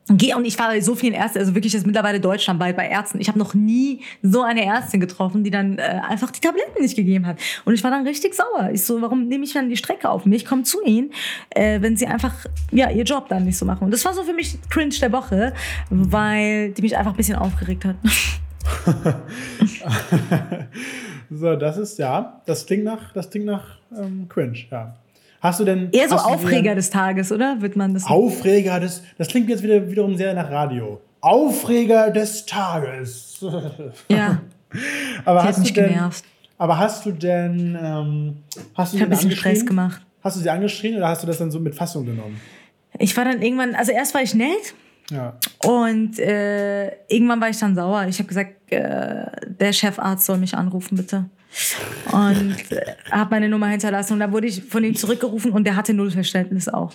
S1: geh und ich war bei so vielen Ärzten, also wirklich jetzt mittlerweile deutschlandweit bei Ärzten. Ich habe noch nie so eine Ärztin getroffen, die dann äh, einfach die Tabletten nicht gegeben hat. Und ich war dann richtig sauer. Ich so, warum nehme ich dann die Strecke auf mich? Komm zu ihnen, äh, wenn sie einfach ja ihr Job dann nicht so machen. Und das war so für mich cringe der Woche, weil die mich einfach ein bisschen aufgeregt hat.
S2: So, das ist ja, das klingt nach, das klingt nach ähm, cringe, ja. Hast du denn.
S1: Eher so Aufreger des Tages, oder? Wird man das?
S2: Aufreger des. Das klingt jetzt wieder, wiederum sehr nach Radio. Aufreger des Tages.
S1: Ja,
S2: aber
S1: die
S2: hast du
S1: mich
S2: denn.
S1: genervt.
S2: Aber hast du denn. Ähm, hast du
S1: Ich habe ein
S2: sie
S1: bisschen Stress
S2: angeschrien?
S1: gemacht.
S2: Hast du sie angeschrien oder hast du das dann so mit Fassung genommen?
S1: Ich war dann irgendwann, also erst war ich nett,
S2: Ja.
S1: Und äh, irgendwann war ich dann sauer. Ich habe gesagt, äh, der Chefarzt soll mich anrufen, bitte. Und äh, habe meine Nummer hinterlassen. Und da wurde ich von ihm zurückgerufen und der hatte null Verständnis auch.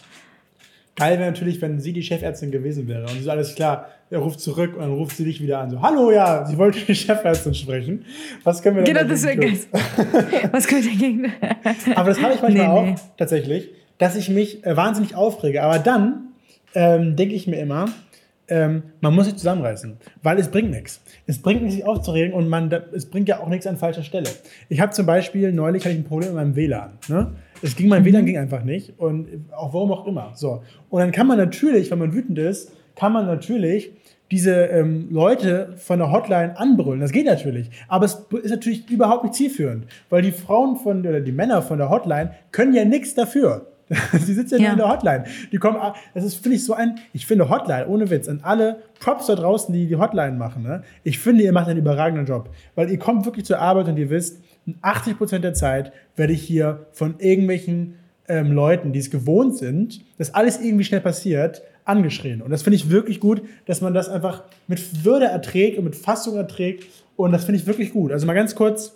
S2: Geil wäre natürlich, wenn sie die Chefärztin gewesen wäre. Und so alles klar, er ruft zurück und dann ruft sie dich wieder an. So, hallo, ja, sie wollte die Chefärztin sprechen. Was können wir denn
S1: Genau, das
S2: dagegen tun?
S1: Was könnt ihr gegen.
S2: Aber das habe ich manchmal
S1: Nee,
S2: auch
S1: nee.
S2: tatsächlich, dass ich mich äh, wahnsinnig aufrege. Aber dann ähm, denke ich mir immer, ähm, man muss sich zusammenreißen, weil es bringt nichts. Es bringt nichts, sich aufzuregen und man, da- es bringt ja auch nichts an falscher Stelle. Ich habe zum Beispiel neulich hatte ich ein Problem mit meinem WLAN. Ne? Es ging, mein WLAN ging einfach nicht und auch warum auch immer. So. Und dann kann man natürlich, wenn man wütend ist, kann man natürlich diese ähm, Leute von der Hotline anbrüllen. Das geht natürlich. Aber es ist natürlich überhaupt nicht zielführend, weil die Frauen von oder die Männer von der Hotline können ja nichts dafür. Sie sitzen ja, nur
S1: Ja.
S2: in der Hotline. Die kommen, a- das ist, finde ich, so ein, ich finde Hotline, ohne Witz, an alle Props da draußen, die die Hotline machen, ne? ich finde, ihr macht einen überragenden Job. Weil ihr kommt wirklich zur Arbeit und ihr wisst, 80% der Zeit werde ich hier von irgendwelchen ähm, Leuten, die es gewohnt sind, dass alles irgendwie schnell passiert, angeschrien. Und das finde ich wirklich gut, dass man das einfach mit Würde erträgt und mit Fassung erträgt. Und das finde ich wirklich gut. Also mal ganz kurz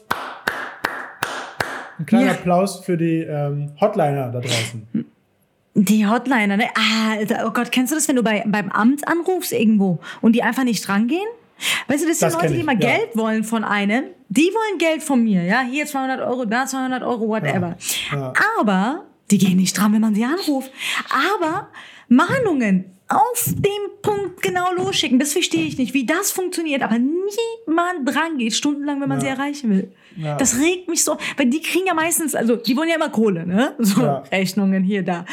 S2: ein kleiner
S1: Ja.
S2: Applaus für die ähm, Hotliner da draußen.
S1: Die Hotliner, ne? Ah, Alter, oh Gott, kennst du das, wenn du bei, beim Amt anrufst irgendwo und die einfach nicht drangehen? Weißt du, das sind
S2: Das
S1: Leute, die immer
S2: ja.
S1: Geld wollen von einem. Die wollen Geld von mir, ja? Hier 200 Euro, da 200 Euro, whatever.
S2: Ja.
S1: Aber die gehen nicht dran, wenn man sie anruft. Aber Mahnungen auf dem Punkt genau losschicken, das verstehe ich nicht, wie das funktioniert. Aber niemand dran geht stundenlang, wenn man
S2: Ja.
S1: sie erreichen will.
S2: Ja.
S1: Das regt mich so, weil die kriegen ja meistens, also die wollen ja immer Kohle, ne? So
S2: Ja.
S1: Rechnungen hier, da.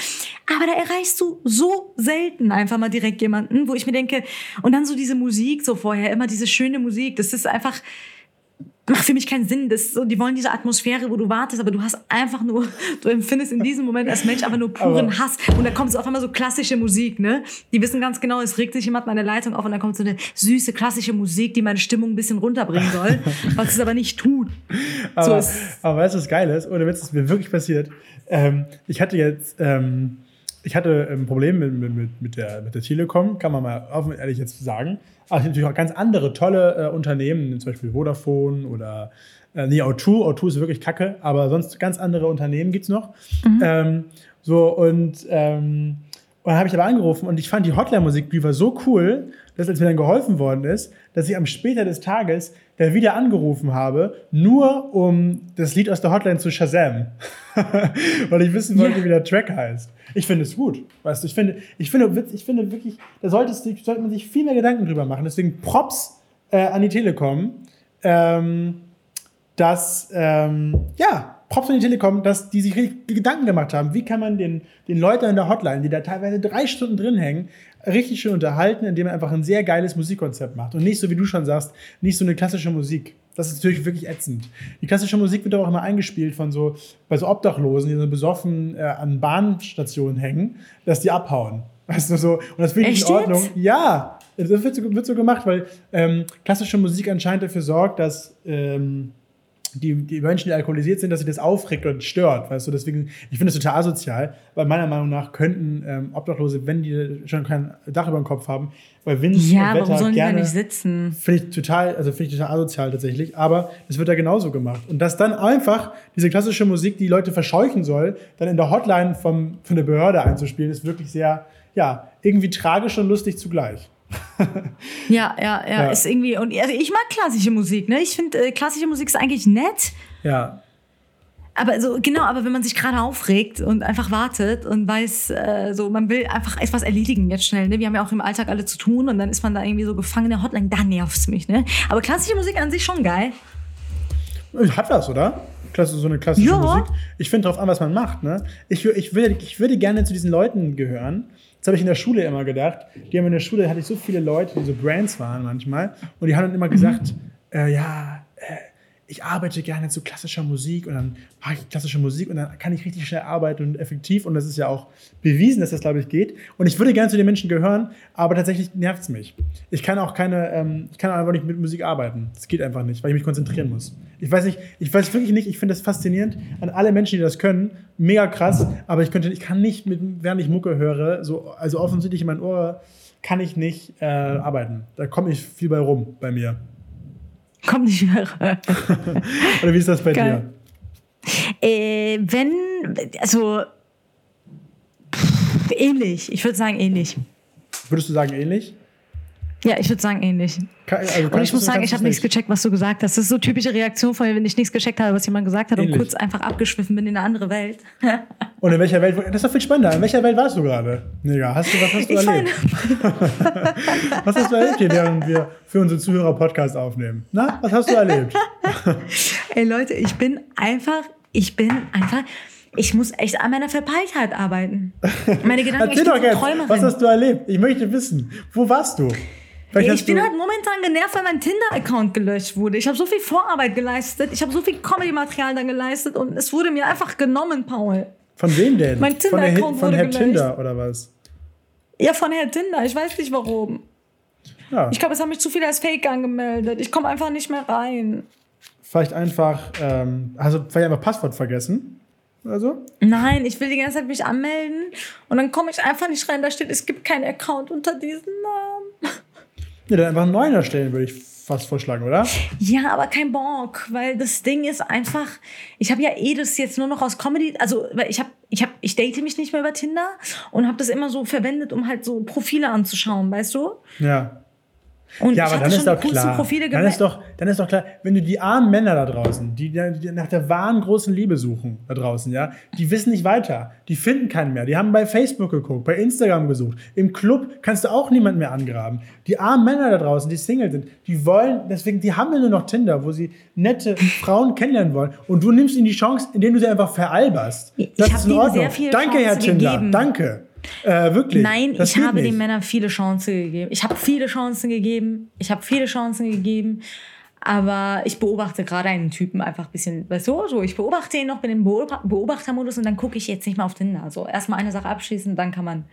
S1: Aber da erreichst du so selten einfach mal direkt jemanden, wo ich mir denke, und dann so diese Musik so vorher, immer diese schöne Musik, das ist einfach, macht für mich keinen Sinn. Das so, die wollen diese Atmosphäre, wo du wartest, aber du hast einfach nur, du empfindest in diesem Moment als Mensch einfach nur puren
S2: Aber-
S1: Hass. Und dann kommt so auf einmal so klassische Musik, ne? Die wissen ganz genau, es regt sich jemand meine Leitung auf und dann kommt so eine süße klassische Musik, die meine Stimmung ein bisschen runterbringen soll, was es aber nicht tut. So
S2: Aber,
S1: ist
S2: aber weißt du, was geil ist? Oder Witz, ist mir wirklich passiert. Ähm, ich hatte jetzt, ähm, ich hatte ein Problem mit, mit- mit, der, mit der Telekom, kann man mal offen und ehrlich jetzt sagen. Aber es gibt natürlich auch ganz andere tolle äh, Unternehmen, zum Beispiel Vodafone oder äh, nee, O2. O2 ist wirklich kacke, aber sonst ganz andere Unternehmen gibt es noch. Ähm, so und ähm, und dann habe ich aber angerufen und ich fand die Hotline-Musik, die war so cool, dass als mir dann geholfen worden ist, dass ich am später des Tages da wieder angerufen habe, nur um das Lied aus der Hotline zu Shazam. Weil ich wissen wollte,
S1: Ja.
S2: wie der Track heißt. Ich finde es gut. Weißt du, ich finde, ich finde, ich finde wirklich, da sollte, sollte man sich viel mehr Gedanken drüber machen. Deswegen Props äh, an die Telekom. Ähm, dass, ähm, ja, Props an die Telekom, dass die sich richtig Gedanken gemacht haben, wie kann man den, den Leuten in der Hotline, die da teilweise drei Stunden drin hängen, richtig schön unterhalten, indem man einfach ein sehr geiles Musikkonzept macht. Und nicht so, wie du schon sagst, nicht so eine klassische Musik. Das ist natürlich wirklich ätzend. Die klassische Musik wird aber auch immer eingespielt von so, bei so Obdachlosen, die so besoffen äh, an Bahnstationen hängen, dass die abhauen. Weißt du, so. Und das finde ich
S1: Echt
S2: in Ordnung.
S1: jetzt?
S2: Ja, das wird so, wird so gemacht, weil ähm, klassische Musik anscheinend dafür sorgt, dass ähm, die, die Menschen, die alkoholisiert sind, dass sie das aufregt oder stört, weißt du, deswegen, ich finde das total asozial, weil meiner Meinung nach könnten ähm, Obdachlose, wenn die schon kein Dach über dem Kopf haben, bei Wind
S1: Ja,
S2: und Wetter
S1: warum sollen die da
S2: gerne,
S1: nicht sitzen?
S2: finde ich total, also finde ich total asozial tatsächlich, aber das wird da genauso gemacht. Und dass dann einfach diese klassische Musik, die Leute verscheuchen soll, dann in der Hotline vom, von der Behörde einzuspielen, ist wirklich sehr, ja, irgendwie tragisch und lustig zugleich.
S1: Ja, ja, ja,
S2: Ja.
S1: ist irgendwie. Und also ich mag klassische Musik, ne? Ich finde, äh, klassische Musik ist eigentlich nett.
S2: Ja,
S1: Aber so, genau, aber wenn man sich gerade aufregt und einfach wartet und weiß, äh, so, man will einfach etwas erledigen jetzt schnell, ne? Wir haben ja auch im Alltag alle zu tun und dann ist man da irgendwie so gefangen in der Hotline, da nervt's mich, ne? Aber klassische Musik an sich schon geil.
S2: Hat was, oder? Klasse, so eine klassische
S1: Ja.
S2: Musik. Ich finde drauf an, was man macht. Ne? Ich, ich, würde, ich würde gerne zu diesen Leuten gehören. Das habe ich in der Schule immer gedacht. Die haben in der Schule hatte ich so viele Leute, die so Brands waren manchmal. Und die haben dann immer gesagt, äh, ja, äh, ich arbeite gerne zu klassischer Musik und dann mache ich klassische Musik und dann kann ich richtig schnell arbeiten und effektiv. Und das ist ja auch bewiesen, dass das, glaube ich, geht. Und ich würde gerne zu den Menschen gehören, aber tatsächlich nervt es mich. Ich kann auch keine, ähm, ich kann einfach nicht mit Musik arbeiten. Das geht einfach nicht, weil ich mich konzentrieren muss. Ich weiß nicht, ich weiß wirklich nicht, ich finde das faszinierend an alle Menschen, die das können. Mega krass, aber ich könnte, ich kann nicht mit, während ich Mucke höre, so, also offensichtlich in mein Ohr, kann ich nicht äh, arbeiten. Da komme ich viel bei rum bei mir.
S1: Kommt nicht mehr.
S2: Oder wie ist das bei
S1: Geil. äh, wenn, also, pff, ähnlich. Ich würde sagen ähnlich.
S2: dir? Würdest du sagen ähnlich?
S1: Ja, ich würde sagen ähnlich.
S2: Also
S1: Und ich muss sagen, ich habe nichts
S2: nicht?
S1: gecheckt, was du gesagt hast. Das ist so typische Reaktion von mir, wenn ich nichts gecheckt habe, was jemand gesagt hat
S2: Ähnlich.
S1: und kurz einfach abgeschwiffen bin in eine andere Welt.
S2: Und in welcher Welt, das ist doch viel spannender. In welcher Welt warst du gerade? Mega. Hast du, was hast du
S1: Ich
S2: erlebt? Was hast du erlebt hier, während wir für unsere Zuhörer Podcast aufnehmen? Na, was hast du erlebt?
S1: Ey Leute, ich bin einfach, ich bin einfach, ich muss echt an meiner Verpeiltheit arbeiten. Meine Gedanken,
S2: Erzähl
S1: ich bin
S2: doch
S1: so Träumerin.
S2: was hast du erlebt? Ich möchte wissen, wo warst du? Vielleicht hast
S1: ich bin
S2: du,
S1: halt momentan genervt, weil mein Tinder-Account gelöscht wurde. Ich habe so viel Vorarbeit geleistet, ich habe so viel Comedy-Material dann geleistet und es wurde mir einfach genommen, Paul.
S2: Von wem denn?
S1: Mein Tinder-Account
S2: Hi- von
S1: wurde
S2: Herr
S1: gelöscht.
S2: Tinder oder was?
S1: Ja, von Herr Tinder, ich weiß nicht warum.
S2: Ja,
S1: Ich glaube, es haben mich zu viele als Fake angemeldet. Ich komme einfach nicht mehr rein.
S2: vielleicht einfach, ähm, also vielleicht einfach Passwort vergessen. Also?
S1: Nein, ich will die ganze Zeit mich anmelden und dann komme ich einfach nicht rein. Da steht, es gibt keinen Account unter diesem Namen.
S2: Ja, dann einfach einen neuen erstellen, würde ich fast vorschlagen, oder?
S1: Ja, aber kein Bock, weil das Ding ist einfach, ich habe ja eh das jetzt nur noch aus Comedy, also weil ich habe, ich habe, ich date mich nicht mehr über Tinder und habe das immer so verwendet, um halt so Profile anzuschauen, weißt du?
S2: Ja.
S1: Und
S2: Ja,
S1: ich
S2: aber dann ist doch klar.
S1: Profile
S2: Dann ist, doch, dann ist doch klar, wenn du die armen Männer da draußen, die, die nach der wahren großen Liebe suchen, da draußen, ja, die wissen nicht weiter. Die finden keinen mehr. Die haben bei Facebook geguckt, bei Instagram gesucht. Im Club kannst du auch niemanden mehr angraben. Die armen Männer da draußen, die Single sind, die wollen, deswegen, die haben ja nur noch Tinder, wo sie nette Frauen kennenlernen wollen. Und du nimmst ihnen die Chance, indem du sie einfach veralberst.
S1: Ich
S2: Das
S1: hab
S2: ist in Ordnung. Danke, Herr
S1: Chancen
S2: Tinder.
S1: gegeben.
S2: Danke. Äh, wirklich.
S1: Nein,
S2: Das
S1: ich habe
S2: nicht.
S1: den Männern viele Chancen gegeben. Ich habe viele Chancen gegeben. Ich habe viele Chancen gegeben. Aber ich beobachte gerade einen Typen einfach ein bisschen, weißt du, so ich beobachte ihn noch, bin im Beob- Beobachtermodus und dann gucke ich jetzt nicht mehr auf Tinder. Also erstmal eine Sache abschließen, dann kann man,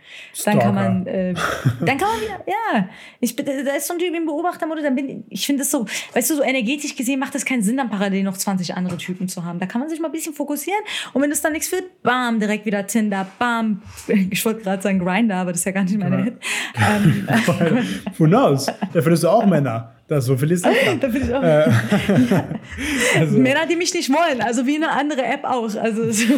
S1: dann kann man, äh, dann kann man wieder, ja, ich bin, da ist so ein Typ im Beobachtermodus, dann bin ich, finde das so, weißt du, so energetisch gesehen macht es keinen Sinn, dann parallel noch 20 andere Typen zu haben. Da kann man sich mal ein bisschen fokussieren und wenn das dann nichts wird, bam, direkt wieder Tinder, bam, ich wollte gerade sagen Grinder, aber das ist ja gar nicht meine
S2: Ja.
S1: Hit. Ähm,
S2: Who knows? Da findest du auch Männer. Das so viel ist sicher.
S1: da bin ich auch.
S2: Äh, also,
S1: Männer, die mich nicht wollen, also wie eine andere App auch. Also, so.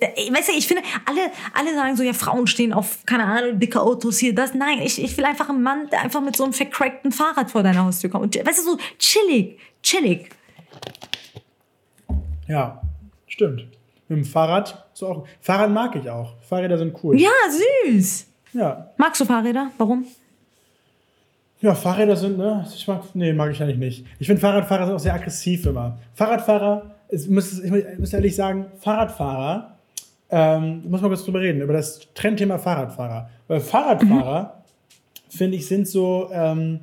S1: Ey, weißt du, ich finde, alle, alle sagen so, ja, Frauen stehen auf, keine Ahnung, dicke Autos hier, das. Nein, ich, ich will einfach einen Mann, der einfach mit so einem vercrackten Fahrrad vor deiner Haustür kommt. Und, weißt du, so chillig, chillig.
S2: ja, stimmt. Mit dem Fahrrad, so auch. Fahrrad mag ich auch. Fahrräder sind cool.
S1: Ja, süß.
S2: Ja,
S1: Magst du Fahrräder? Warum?
S2: Ja Fahrräder sind, ne? Ich mag, nee, mag ich eigentlich nicht. Ich finde Fahrradfahrer sind auch sehr aggressiv immer. Fahrradfahrer, es muss, ich muss ehrlich sagen, Fahrradfahrer, ähm, muss man kurz drüber reden, über das Trendthema Fahrradfahrer. Weil Fahrradfahrer, finde ich, sind so, ähm,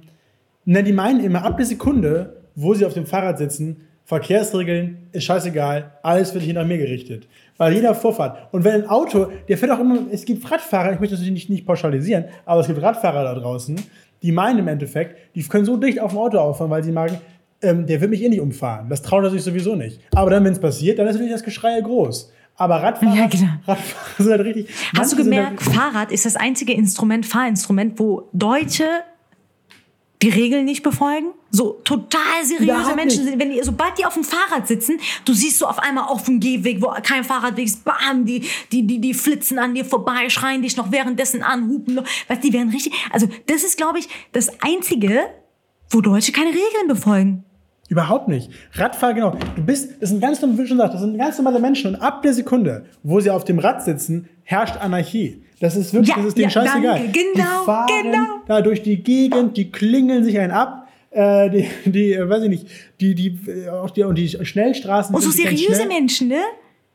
S2: na, die meinen immer, ab der Sekunde, wo sie auf dem Fahrrad sitzen, Verkehrsregeln, ist scheißegal, alles wird hier nach mir gerichtet. Bei jeder Vorfahrt. Und wenn ein Auto, der fährt auch immer, es gibt Radfahrer, ich möchte das nicht, nicht pauschalisieren, aber es gibt Radfahrer da draußen, die meinen im Endeffekt, die können so dicht auf dem Auto auffahren, weil sie sagen, ähm, der wird mich eh nicht umfahren. Das traut er sich sowieso nicht. Aber dann, wenn es passiert, dann ist natürlich das Geschrei groß. Aber Radfahrer,
S1: Ja, genau.
S2: Radfahrer sind halt richtig.
S1: Hast du gemerkt,
S2: halt-
S1: Fahrrad ist das einzige Instrument, Fahrinstrument, wo Deutsche die Regeln nicht befolgen? So total seriöse Menschen sind, wenn die, sobald die auf dem Fahrrad sitzen, du siehst so auf einmal auf dem Gehweg, wo kein Fahrradweg ist, bam, die, die, die, die flitzen an dir vorbei, schreien dich noch währenddessen an, hupen, noch. weißt, die werden richtig, also das ist, glaube ich, das einzige, wo Deutsche keine Regeln befolgen.
S2: Überhaupt nicht. Radfahrer, genau. Du bist, das sind ganz, wie du schon sagst, das sind ganz normale Menschen und ab der Sekunde, wo sie auf dem Rad sitzen, herrscht Anarchie. Das ist wirklich,
S1: Ja,
S2: das ist denen
S1: ja,
S2: scheißegal.
S1: danke,
S2: die
S1: genau,
S2: fahren
S1: genau.
S2: da durch die Gegend, die klingeln sich einen ab, äh, die, die, äh, weiß ich nicht, die, die, äh, auch die, und die Schnellstraßen.
S1: Und so
S2: sind ganz
S1: seriöse. Menschen, ne?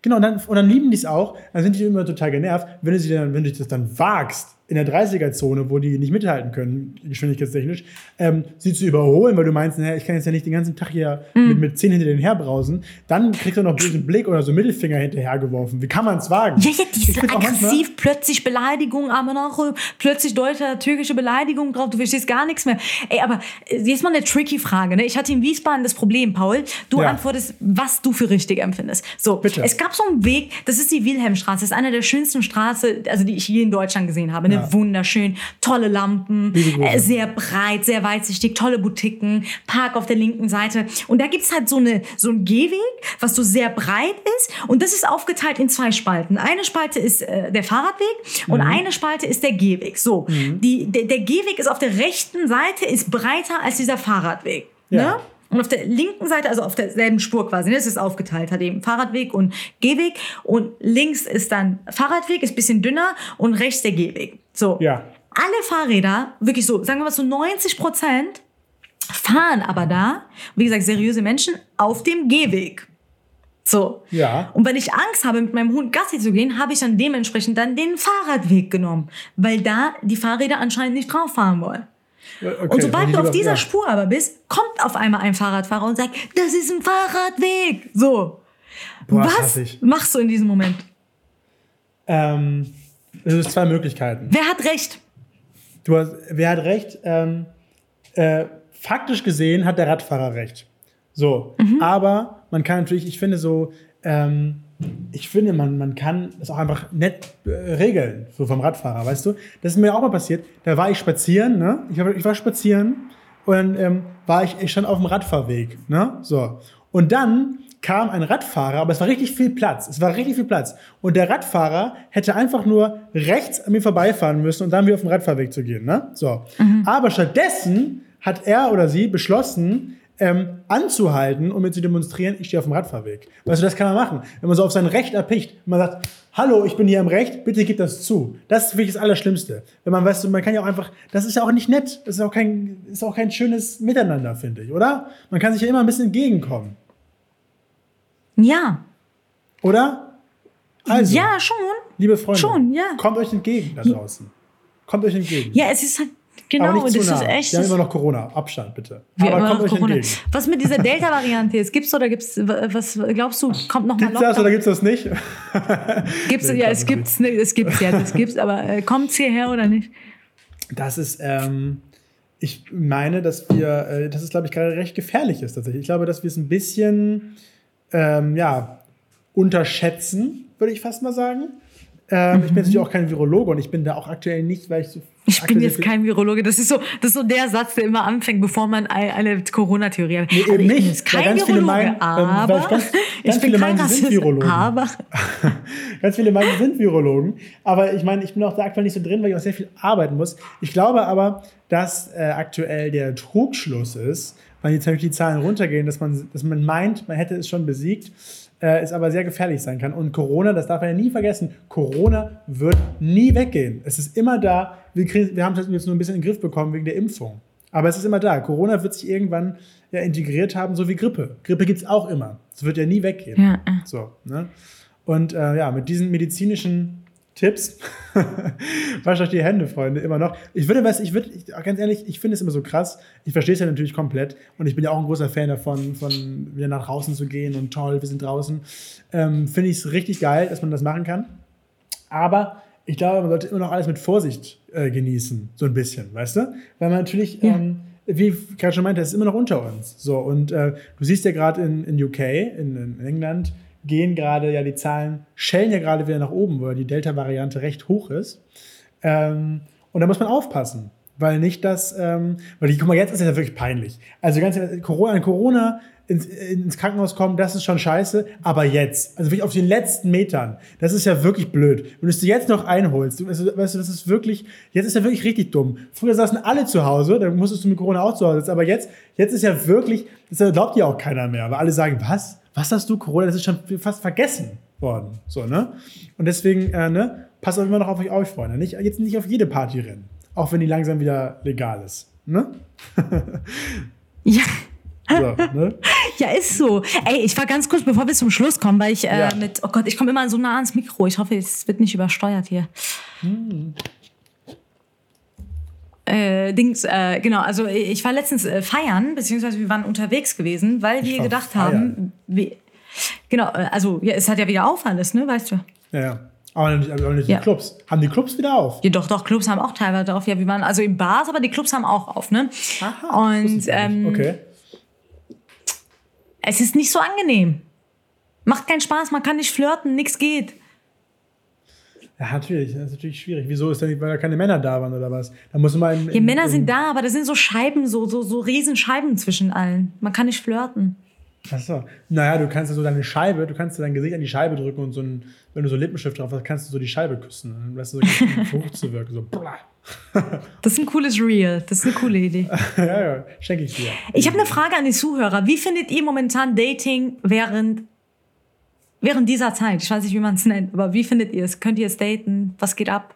S2: Genau, und dann, und dann lieben die es auch. Dann sind die immer total genervt, wenn du, sie dann, wenn du das dann wagst, in der 30er-Zone, wo die nicht mithalten können, geschwindigkeitstechnisch, ähm, sie zu überholen, weil du meinst, naja, ich kann jetzt ja nicht den ganzen Tag hier
S1: Mhm.
S2: mit, mit 10 hinter denen herbrausen, dann kriegst du noch bösen Blick oder so Mittelfinger hinterhergeworfen. Wie kann man es wagen?
S1: Ja, ja, diese aggressiv, plötzlich Beleidigung, aber noch äh, plötzlich deutsche, türkische Beleidigung drauf, du verstehst gar nichts mehr. Ey, aber äh, jetzt mal eine tricky Frage, ne? Ich hatte in Wiesbaden das Problem, Paul, du
S2: Ja.
S1: antwortest, was du für richtig empfindest. So,
S2: Bitte.
S1: es gab so einen Weg, das ist die Wilhelmstraße, das ist eine der schönsten Straßen, also die ich je in Deutschland gesehen habe, ne?
S2: Ja.
S1: Wunderschön, tolle Lampen, äh, sehr breit, sehr weitsichtig, tolle Boutiquen, Park auf der linken Seite. Und da gibt's halt so, eine, so einen Gehweg, was so sehr breit ist. Und das ist aufgeteilt in zwei Spalten. Eine Spalte ist äh, der Fahrradweg und eine Spalte ist der Gehweg. So, die, der, der Gehweg ist auf der rechten Seite ist breiter als dieser Fahrradweg.
S2: Ja.
S1: Ne? Und auf der linken Seite, also auf derselben Spur quasi, ne, es ist aufgeteilt, hat eben Fahrradweg und Gehweg. Und links ist dann Fahrradweg, ist bisschen dünner und rechts der Gehweg. So.
S2: Ja.
S1: Alle Fahrräder, wirklich so, sagen wir mal so 90 Prozent, fahren aber da, wie gesagt, seriöse Menschen, auf dem Gehweg. So.
S2: Ja.
S1: Und wenn ich Angst habe, mit meinem Hund Gassi zu gehen, habe ich dann dementsprechend dann den Fahrradweg genommen, weil da die Fahrräder anscheinend nicht drauf fahren wollen.
S2: Okay,
S1: Und sobald du auf dieser
S2: ja.
S1: Spur aber bist, kommt auf einmal ein Fahrradfahrer und sagt, das ist ein Fahrradweg. So.
S2: Boah,
S1: Was machst du in diesem Moment?
S2: Ähm, es ist zwei Möglichkeiten.
S1: Wer hat recht?
S2: Du hast, wer hat recht? Ähm, äh, faktisch gesehen hat der Radfahrer recht. So,
S1: Mhm.
S2: aber man kann natürlich, ich finde so, ähm, ich finde, man, man kann es auch einfach nett äh, regeln, so vom Radfahrer, weißt du? Das ist mir auch mal passiert. Da war ich spazieren, ne? Ich war, ich war spazieren und dann ähm, war ich, ich stand auf dem Radfahrweg, ne? So. Und dann kam ein Radfahrer, aber es war richtig viel Platz. Es war richtig viel Platz. Und der Radfahrer hätte einfach nur rechts an mir vorbeifahren müssen und dann wieder auf den Radfahrweg zu gehen, ne? So. Aber stattdessen hat er oder sie beschlossen, ähm, anzuhalten, um mir zu demonstrieren, ich stehe auf dem Radfahrweg. Weißt du, das kann man machen. Wenn man so auf sein Recht erpicht, wenn man sagt, hallo, ich bin hier am Recht, bitte gib das zu. Das ist wirklich das Allerschlimmste. Wenn man, weißt du, man kann ja auch einfach, das ist ja auch nicht nett, das ist auch kein, ist auch kein schönes Miteinander, finde ich, oder? Man kann sich ja immer ein bisschen entgegenkommen,
S1: Ja.
S2: oder? Also,
S1: Ja, schon.
S2: liebe Freunde,
S1: schon, ja.
S2: kommt euch entgegen da draußen. Kommt euch entgegen.
S1: Ja, es ist halt, genau,
S2: nicht
S1: das
S2: nah.
S1: ist echt.
S2: Wir haben immer noch Corona. Abstand, bitte.
S1: wir
S2: Aber kommt euch
S1: Corona.
S2: entgegen.
S1: Was mit dieser Delta-Variante ist? Gibt's oder gibt's, was glaubst du, kommt noch mal
S2: Gibt's das oder gibt's das nicht?
S1: Gibt's,
S2: Nee,
S1: ja, es gibt's, ne, es gibt's ja, das gibt's, aber äh, kommt's hierher oder nicht?
S2: Das ist, ähm, ich meine, dass wir, äh, dass es, glaube ich, gerade recht gefährlich ist tatsächlich. Ich glaube, dass wir es ein bisschen, ähm, ja, unterschätzen, würde ich fast mal sagen. Ähm, Ich bin natürlich auch kein Virologe und ich bin da auch aktuell nicht, weil ich so.
S1: Ich bin jetzt kein Virologe. Das ist so, das ist so der Satz, der immer anfängt, bevor man ein- eine Corona-Theorie hat.
S2: Nee,
S1: Also
S2: eben
S1: ich bin
S2: nicht.
S1: jetzt
S2: Weil
S1: kein
S2: ganz viele
S1: Virologe,
S2: meinen, ähm,
S1: aber
S2: ganz- ganz
S1: ich
S2: viele
S1: bin kein
S2: meinen, sie sind. Virologen.
S1: Aber
S2: Ganz viele meinen, sind Virologen. Aber ich meine, ich bin auch da aktuell nicht so drin, weil ich auch sehr viel arbeiten muss. Ich glaube aber, dass äh, aktuell der Trugschluss ist, weil jetzt natürlich die Zahlen runtergehen, dass man, dass man meint, man hätte es schon besiegt, äh, es aber sehr gefährlich sein kann. Und Corona, das darf man ja nie vergessen, Corona wird nie weggehen. Es ist immer da. Wir, kriegen, wir haben es jetzt nur ein bisschen in den Griff bekommen wegen der Impfung. Aber es ist immer da. Corona wird sich irgendwann ja integriert haben, so wie Grippe. Grippe gibt es auch immer. Es wird ja nie weggehen.
S1: Ja.
S2: So, ne? Und äh, ja, mit diesen medizinischen Tipps, wascht euch die Hände, Freunde, immer noch. Ich würde, was, ich würde, ich, ganz ehrlich, ich finde es immer so krass. Ich verstehe es ja natürlich komplett und ich bin ja auch ein großer Fan davon, von wieder nach draußen zu gehen und toll, wir sind draußen. Ähm, finde ich es richtig geil, dass man das machen kann. Aber ich glaube, man sollte immer noch alles mit Vorsicht äh, genießen, so ein bisschen, weißt du? Weil man natürlich,
S1: Ja.
S2: ähm, wie gerade schon meinte, es ist immer noch unter uns. So, und äh, du siehst ja gerade in, in UK, in, in England, gehen gerade ja die Zahlen, schellen ja gerade wieder nach oben, weil die Delta-Variante recht hoch ist. Ähm, und da muss man aufpassen, weil nicht das, ähm, weil die, guck mal, jetzt ist es ja wirklich peinlich. Also ganz Corona, Corona ins, ins Krankenhaus kommen, das ist schon scheiße, aber jetzt, also wirklich auf den letzten Metern, das ist ja wirklich blöd. Wenn du es jetzt noch einholst, du, weißt du, das ist wirklich, jetzt ist ja wirklich richtig dumm. Früher saßen alle zu Hause, da musstest du mit Corona auch zu Hause sitzen, aber jetzt, jetzt ist ja wirklich, das glaubt ja auch keiner mehr, weil alle sagen, was? Was hast du? Corona, das ist schon fast vergessen worden. So, ne? Und deswegen, äh, ne, passt auch immer noch auf euch auf, Freunde. Nicht, jetzt nicht auf jede Party rennen. Auch wenn die langsam wieder legal ist. Ne?
S1: Ja.
S2: So, ne?
S1: Ja, ist so. Ey, ich war ganz kurz, bevor wir zum Schluss kommen, weil ich äh,
S2: Ja.
S1: mit, oh Gott, ich komme immer so nah ans Mikro. Ich hoffe, es wird nicht übersteuert hier. Äh, Dings, äh, genau, also ich war letztens äh, feiern, beziehungsweise wir waren unterwegs gewesen, weil wir
S2: war
S1: gedacht
S2: feiern.
S1: haben, wie, genau, äh, also ja, es hat ja wieder auf alles, ne, weißt du?
S2: Ja, ja. Aber nicht, aber nicht
S1: Ja.
S2: die Clubs. Haben die Clubs wieder auf?
S1: Ja, doch, doch, Clubs haben auch teilweise drauf. Ja, wir waren also in Bars, aber die Clubs haben auch auf, ne? Und
S2: ich gar nicht.
S1: ähm,
S2: okay.
S1: Es ist nicht so angenehm. Macht keinen Spaß, man kann nicht flirten, nichts geht.
S2: Ja, natürlich. Das ist natürlich schwierig. Wieso ist denn nicht, weil da keine Männer da waren oder was? Da muss man. in-
S1: Ja, Männer
S2: in-
S1: sind da, aber da sind so Scheiben, so, so, so Riesenscheiben zwischen allen. Man kann nicht flirten.
S2: Achso. Naja, du kannst ja so deine Scheibe, du kannst dein Gesicht an die Scheibe drücken und so ein, wenn du so Lippenstift drauf hast, kannst du so die Scheibe küssen. Dann weißt du, so hoch zu wirken. So, blah.
S1: Das ist ein cooles Reel. Das ist eine coole Idee.
S2: ja, ja, schenke ich dir.
S1: Ich habe eine Frage an die Zuhörer. Wie findet ihr momentan Dating während, während dieser Zeit? Ich weiß nicht, wie man es nennt, aber wie findet ihr es? Könnt ihr es daten? Was geht ab?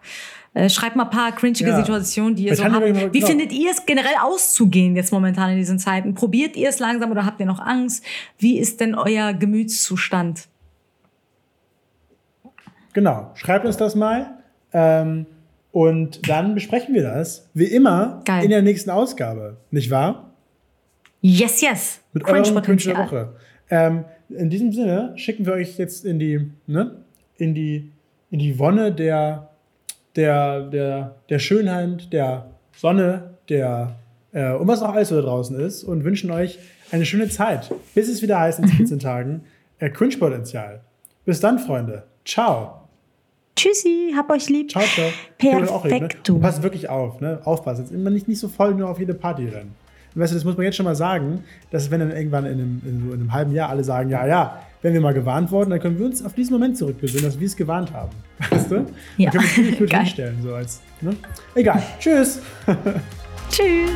S1: Äh, schreibt mal ein paar cringige
S2: Ja.
S1: Situationen, die ihr
S2: Ich
S1: so habt.
S2: mal-
S1: Wie
S2: genau.
S1: findet ihr es generell auszugehen jetzt momentan in diesen Zeiten? Probiert ihr es langsam oder habt ihr noch Angst? Wie ist denn euer Gemütszustand?
S2: Genau, schreibt uns das mal. Ähm, und dann besprechen wir das, wie immer,
S1: Geil.
S2: in der nächsten Ausgabe. Nicht wahr?
S1: Yes, yes.
S2: Mit eurem Cringe der. Woche. Ähm, in diesem Sinne schicken wir euch jetzt in die, ne, in die, in die Wonne der, der, der, der Schönheit, der Sonne, der äh, und was auch alles so da draußen ist und wünschen euch eine schöne Zeit, bis es wieder heißt in 14 Tagen äh, Cringe-Potenzial. Bis dann, Freunde. Ciao.
S1: Tschüssi, hab euch lieb.
S2: Ciao, ciao.
S1: Perfekto.
S2: Ne? Passt wirklich auf, ne? Aufpassen. Jetzt immer nicht, nicht so voll nur auf jede Party rennen. Und weißt du, das muss man jetzt schon mal sagen, dass wenn dann irgendwann in einem, in so einem halben Jahr alle sagen, ja, ja, wenn wir mal gewarnt worden, dann können wir uns auf diesen Moment zurückbesinnen, dass wir es gewarnt haben. Weißt du?
S1: Ja.
S2: Dann können wir uns gut hinstellen, so als, ne? Egal. Tschüss.
S1: Tschüss.